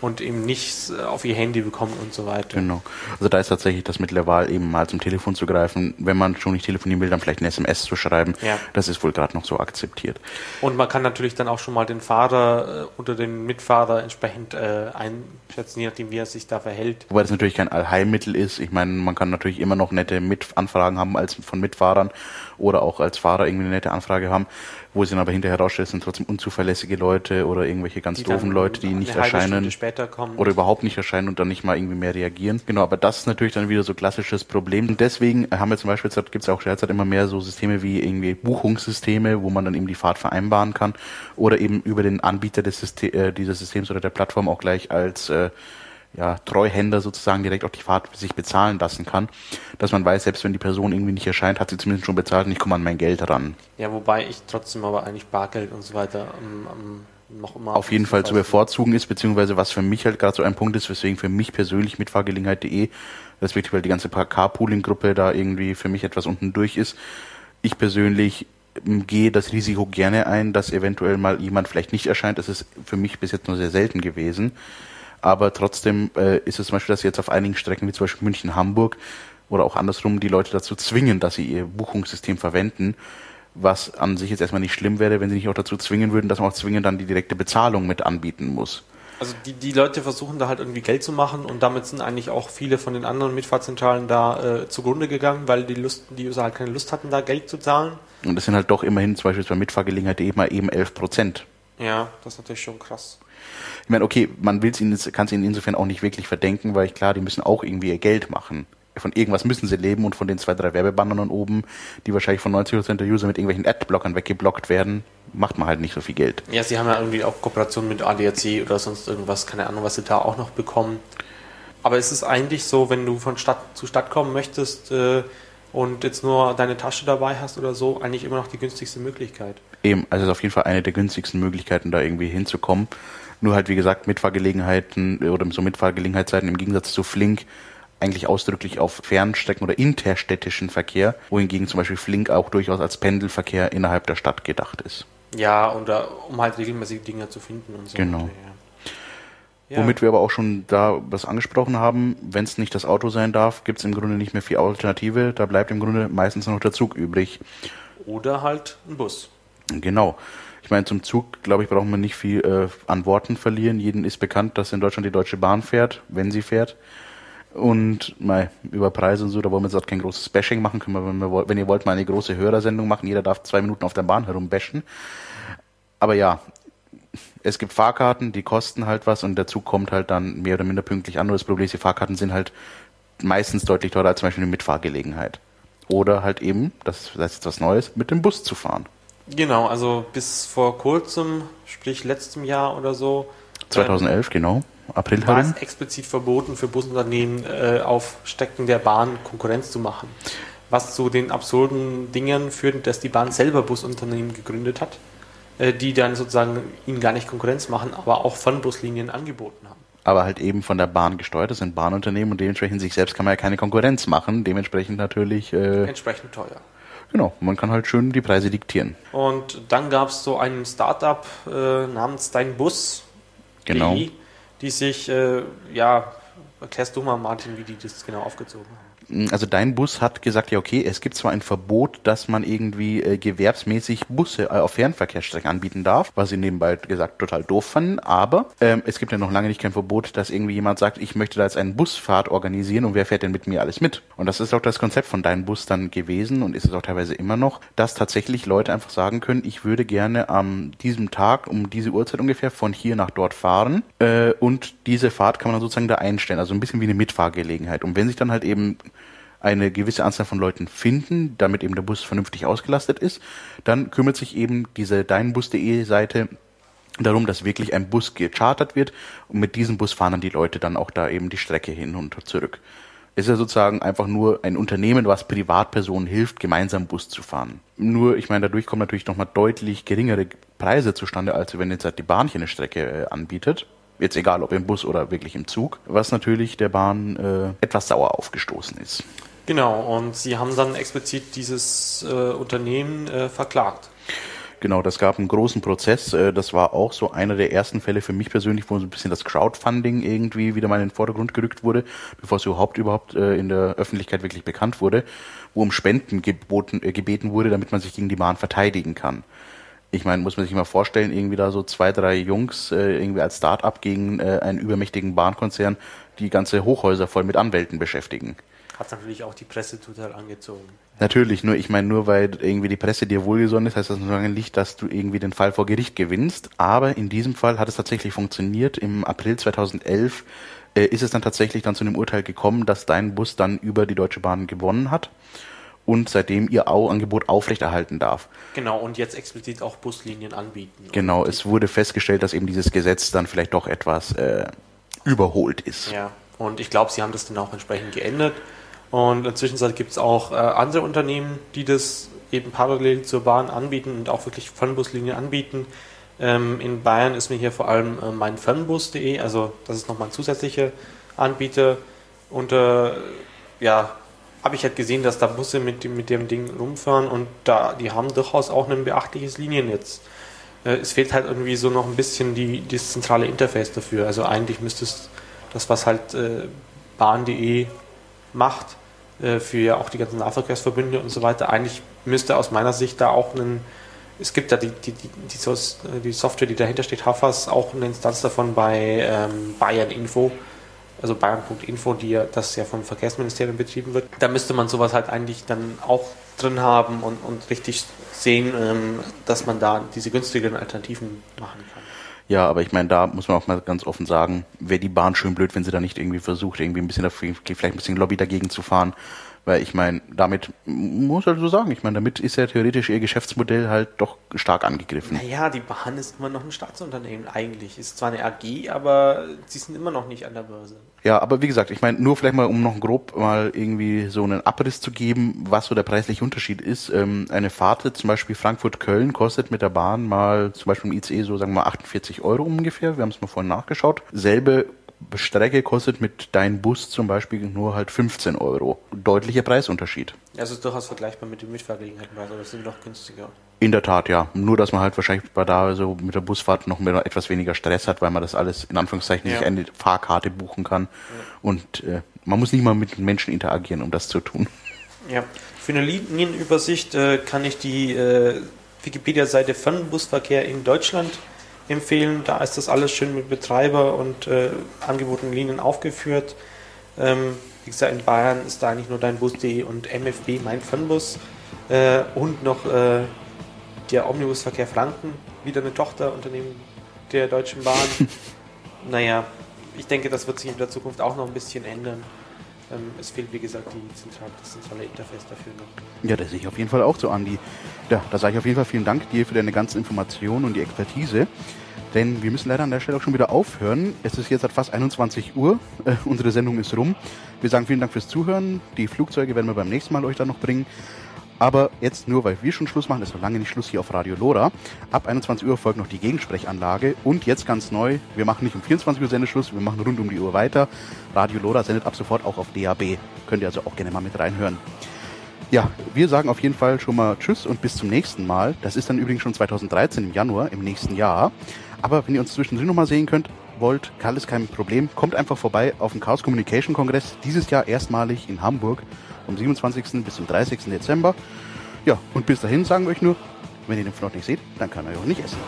und eben nicht auf ihr Handy bekommen und so weiter. Genau. Also da ist tatsächlich das Mittel der Wahl, eben mal zum Telefon zu greifen. Wenn man schon nicht telefonieren will, dann vielleicht eine SMS zu schreiben. Ja. Das ist wohl gerade noch so akzeptiert. Und man kann natürlich dann auch schon mal den Fahrer äh, oder den Mitfahrer entsprechend äh, einschätzen, je nachdem, wie er sich da verhält. Wobei das natürlich kein Allheilmittel ist. Ich meine, man kann natürlich immer noch nette Mitanfragen haben als von Mitfahrern oder auch als Fahrer irgendwie eine nette Anfrage haben wo es dann aber hinterher rausstellt, sind trotzdem unzuverlässige Leute oder irgendwelche ganz die doofen Leute, die nicht erscheinen oder überhaupt nicht erscheinen und dann nicht mal irgendwie mehr reagieren. Genau, aber das ist natürlich dann wieder so klassisches Problem. Und deswegen haben wir zum Beispiel, gibt es auch derzeit immer mehr so Systeme wie irgendwie Buchungssysteme, wo man dann eben die Fahrt vereinbaren kann oder eben über den Anbieter des System, äh, dieses Systems oder der Plattform auch gleich als äh, ja, Treuhänder sozusagen direkt auch die Fahrt sich bezahlen lassen kann, dass man weiß, selbst wenn die Person irgendwie nicht erscheint, hat sie zumindest schon bezahlt und ich komme an mein Geld ran. Ja, wobei ich trotzdem aber eigentlich Bargeld und so weiter um, um, noch immer auf jeden Fall zu bevorzugen ist, beziehungsweise was für mich halt gerade so ein Punkt ist, weswegen für mich persönlich Mitfahrgelegenheit.de, respektive weil die ganze Carpooling-Gruppe da irgendwie für mich etwas unten durch ist, ich persönlich ähm, gehe das Risiko gerne ein, dass eventuell mal jemand vielleicht nicht erscheint. Das ist für mich bis jetzt nur sehr selten gewesen aber trotzdem äh, ist es zum Beispiel, dass sie jetzt auf einigen Strecken, wie zum Beispiel München-Hamburg oder auch andersrum, die Leute dazu zwingen, dass sie ihr Buchungssystem verwenden, was an sich jetzt erstmal nicht schlimm wäre, wenn sie nicht auch dazu zwingen würden, dass man auch zwingend dann die direkte Bezahlung mit anbieten muss. Also die, die Leute versuchen da halt irgendwie Geld zu machen und damit sind eigentlich auch viele von den anderen Mitfahrzentralen da äh, zugrunde gegangen, weil die Lust, die User halt keine Lust hatten, da Geld zu zahlen. Und das sind halt doch immerhin zum Beispiel bei Mitfahrgelegenheit eben mal eben 11 Prozent. Ja, das ist natürlich schon krass. Ich meine, okay, man will es ihnen, kann es ihnen insofern auch nicht wirklich verdenken, weil klar, die müssen auch irgendwie ihr Geld machen. von irgendwas müssen sie leben und von den zwei, drei Werbebannern oben, die wahrscheinlich von 90% der User mit irgendwelchen Adblockern weggeblockt werden, macht man halt nicht so viel Geld. Ja, sie haben ja irgendwie auch Kooperationen mit ADAC oder sonst irgendwas, keine Ahnung, was sie da auch noch bekommen. Aber es ist eigentlich so, wenn du von Stadt zu Stadt kommen möchtest äh, und jetzt nur deine Tasche dabei hast oder so, eigentlich immer noch die günstigste Möglichkeit. Eben, also es ist auf jeden Fall eine der günstigsten Möglichkeiten, da irgendwie hinzukommen. Nur halt, wie gesagt, Mitfahrgelegenheiten oder so Mitfahrgelegenheitszeiten im Gegensatz zu Flink eigentlich ausdrücklich auf Fernstrecken oder interstädtischen Verkehr, wohingegen zum Beispiel Flink auch durchaus als Pendelverkehr innerhalb der Stadt gedacht ist. Ja, und da, um halt regelmäßig Dinge zu finden und so. Genau. Ja. Womit wir aber auch schon da was angesprochen haben, wenn es nicht das Auto sein darf, gibt es im Grunde nicht mehr viel Alternative. Da bleibt im Grunde meistens noch der Zug übrig. Oder halt ein Bus. Genau. Ich meine, zum Zug, glaube ich, braucht man nicht viel äh, an Worten verlieren. Jeden ist bekannt, dass in Deutschland die Deutsche Bahn fährt, wenn sie fährt. Und mal über Preise und so, da wollen wir jetzt auch kein großes Bashing machen. Können wir, wenn, wir, wenn ihr wollt, mal eine große Hörersendung machen. Jeder darf zwei Minuten auf der Bahn herumbashen. Aber ja, es gibt Fahrkarten, die kosten halt was und der Zug kommt halt dann mehr oder minder pünktlich an. Nur das Problem ist, die Fahrkarten sind halt meistens deutlich teurer als zum Beispiel eine Mitfahrgelegenheit. Oder halt eben, das ist jetzt was Neues, mit dem Bus zu fahren. Genau, also bis vor kurzem, sprich letztem Jahr oder so. 2011, ähm, genau. April war es explizit verboten für Busunternehmen äh, auf Strecken der Bahn Konkurrenz zu machen. Was zu den absurden Dingen führt, dass die Bahn selber Busunternehmen gegründet hat äh, die dann sozusagen ihnen gar nicht Konkurrenz machen, aber auch von Buslinien angeboten haben. Aber halt eben von der Bahn gesteuert, das sind Bahnunternehmen und dementsprechend sich selbst kann man ja keine Konkurrenz machen, dementsprechend natürlich. Äh, Entsprechend teuer. Genau, man kann halt schön die Preise diktieren. Und dann gab es so ein Startup äh, namens Dein Bus, genau. die, die sich, äh, ja, erklärst du mal, Martin, wie die das genau aufgezogen haben. Also dein Bus hat gesagt, ja okay, es gibt zwar ein Verbot, dass man irgendwie äh, gewerbsmäßig Busse äh, auf Fernverkehrsstrecken anbieten darf, was sie nebenbei gesagt total doof fanden, aber ähm, es gibt ja noch lange nicht kein Verbot, dass irgendwie jemand sagt, ich möchte da jetzt einen Busfahrt organisieren und wer fährt denn mit mir alles mit? Und das ist auch das Konzept von deinem Bus dann gewesen und ist es auch teilweise immer noch, dass tatsächlich Leute einfach sagen können, ich würde gerne am diesem Tag um diese Uhrzeit ungefähr von hier nach dort fahren äh, und diese Fahrt kann man dann sozusagen da einstellen, also ein bisschen wie eine Mitfahrgelegenheit. Und wenn sich dann halt eben eine gewisse Anzahl von Leuten finden, damit eben der Bus vernünftig ausgelastet ist, dann kümmert sich eben diese deinbus.de Seite darum, dass wirklich ein Bus gechartert wird und mit diesem Bus fahren dann die Leute dann auch da eben die Strecke hin und zurück. Ist ja sozusagen einfach nur ein Unternehmen, was Privatpersonen hilft, gemeinsam Bus zu fahren. Nur, ich meine, dadurch kommen natürlich nochmal deutlich geringere Preise zustande, als wenn jetzt halt die Bahn hier eine Strecke äh, anbietet. Jetzt egal, ob im Bus oder wirklich im Zug, was natürlich der Bahn äh, etwas sauer aufgestoßen ist. Genau, und sie haben dann explizit dieses äh, Unternehmen äh, verklagt. Genau, das gab einen großen Prozess. Äh, das war auch so einer der ersten Fälle für mich persönlich, wo so ein bisschen das Crowdfunding irgendwie wieder mal in den Vordergrund gerückt wurde, bevor es überhaupt überhaupt äh, in der Öffentlichkeit wirklich bekannt wurde, wo um Spenden geboten, äh, gebeten wurde, damit man sich gegen die Bahn verteidigen kann. Ich meine, muss man sich mal vorstellen, irgendwie da so zwei, drei Jungs irgendwie als Start-up gegen einen übermächtigen Bahnkonzern, die ganze Hochhäuser voll mit Anwälten beschäftigen hat natürlich auch die Presse total angezogen. Natürlich, nur ich meine, nur weil irgendwie die Presse dir wohlgesonnen ist, heißt das noch nicht, dass du irgendwie den Fall vor Gericht gewinnst. Aber in diesem Fall hat es tatsächlich funktioniert. Im April 2011 äh, ist es dann tatsächlich dann zu einem Urteil gekommen, dass dein Bus dann über die Deutsche Bahn gewonnen hat und seitdem ihr Angebot aufrechterhalten darf. Genau, und jetzt explizit auch Buslinien anbieten. Genau, es wurde festgestellt, dass eben dieses Gesetz dann vielleicht doch etwas äh, überholt ist. Ja, und ich glaube, sie haben das dann auch entsprechend geändert. Und inzwischen gibt es auch äh, andere Unternehmen, die das eben parallel zur Bahn anbieten und auch wirklich Fernbuslinien anbieten. Ähm, in Bayern ist mir hier vor allem äh, mein Fernbus.de, also das ist nochmal ein zusätzlicher Anbieter. Und äh, ja, habe ich halt gesehen, dass da Busse mit, mit dem Ding rumfahren und da, die haben durchaus auch ein beachtliches Liniennetz. Äh, es fehlt halt irgendwie so noch ein bisschen die, das zentrale Interface dafür. Also eigentlich müsste es das, was halt äh, Bahn.de macht, für ja auch die ganzen Nahverkehrsverbünde und so weiter. Eigentlich müsste aus meiner Sicht da auch ein, es gibt da die, die, die, die Software, die dahinter steht, Hafas, auch eine Instanz davon bei ähm, Bayern Info, also bayern.info, die ja, das ja vom Verkehrsministerium betrieben wird. Da müsste man sowas halt eigentlich dann auch drin haben und, und richtig sehen, ähm, dass man da diese günstigeren Alternativen machen kann. Ja, aber ich meine, da muss man auch mal ganz offen sagen, wäre die Bahn schön blöd, wenn sie da nicht irgendwie versucht, irgendwie ein bisschen dafür, vielleicht ein bisschen Lobby dagegen zu fahren. Weil ich meine, damit muss halt so sagen, ich meine, damit ist ja theoretisch ihr Geschäftsmodell halt doch stark angegriffen. Naja, die Bahn ist immer noch ein Staatsunternehmen eigentlich. Ist zwar eine AG, aber sie sind immer noch nicht an der Börse. Ja, aber wie gesagt, ich meine, nur vielleicht mal, um noch grob mal irgendwie so einen Abriss zu geben, was so der preisliche Unterschied ist. Ähm, eine Fahrt zum Beispiel Frankfurt-Köln kostet mit der Bahn mal zum Beispiel im ICE so, sagen wir mal, 48 Euro ungefähr. Wir haben es mal vorhin nachgeschaut. Selbe Strecke kostet mit deinem Bus zum Beispiel nur halt 15 Euro. Deutlicher Preisunterschied. Also ist durchaus vergleichbar mit dem Mitfahrgelegenheitenpreis, aber sind noch günstiger. In der Tat, ja. Nur, dass man halt wahrscheinlich bei da so mit der Busfahrt noch mehr, etwas weniger Stress hat, weil man das alles in Anführungszeichen ja. nicht eine Fahrkarte buchen kann. Ja. Und äh, man muss nicht mal mit den Menschen interagieren, um das zu tun. Ja, für eine Linienübersicht äh, kann ich die äh, Wikipedia-Seite Fernbusverkehr in Deutschland empfehlen. Da ist das alles schön mit Betreiber und äh, angebotenen Linien aufgeführt. Ähm, wie gesagt, in Bayern ist da eigentlich nur dein Bus.de und MFB, mein Fernbus. Äh, und noch äh, der Omnibusverkehr Franken, wieder eine Tochterunternehmen der Deutschen Bahn. <laughs> naja, ich denke, das wird sich in der Zukunft auch noch ein bisschen ändern. Ähm, es fehlt, wie gesagt, die zentrale, das zentrale Interface dafür noch. Ja, das sehe ich auf jeden Fall auch so, Andi. Ja, da sage ich auf jeden Fall vielen Dank dir für deine ganzen Informationen und die Expertise. Denn wir müssen leider an der Stelle auch schon wieder aufhören. Es ist jetzt fast 21 Uhr. Äh, <laughs> unsere Sendung ist rum. Wir sagen vielen Dank fürs Zuhören. Die Flugzeuge werden wir beim nächsten Mal euch dann noch bringen. Aber jetzt nur, weil wir schon Schluss machen, ist noch lange nicht Schluss hier auf Radio Lora. Ab 21 Uhr folgt noch die Gegensprechanlage. Und jetzt ganz neu, wir machen nicht um 24 Uhr Sendeschluss, wir machen rund um die Uhr weiter. Radio Lora sendet ab sofort auch auf DAB. Könnt ihr also auch gerne mal mit reinhören. Ja, wir sagen auf jeden Fall schon mal Tschüss und bis zum nächsten Mal. Das ist dann übrigens schon 2013 im Januar, im nächsten Jahr. Aber wenn ihr uns zwischendrin nochmal sehen könnt, wollt, ist kein Problem. Kommt einfach vorbei auf dem Chaos Communication Kongress. Dieses Jahr erstmalig in Hamburg vom 27. bis zum 30. Dezember. Ja, und bis dahin sagen wir euch nur, wenn ihr den Flot nicht seht, dann kann er ja auch nicht essen.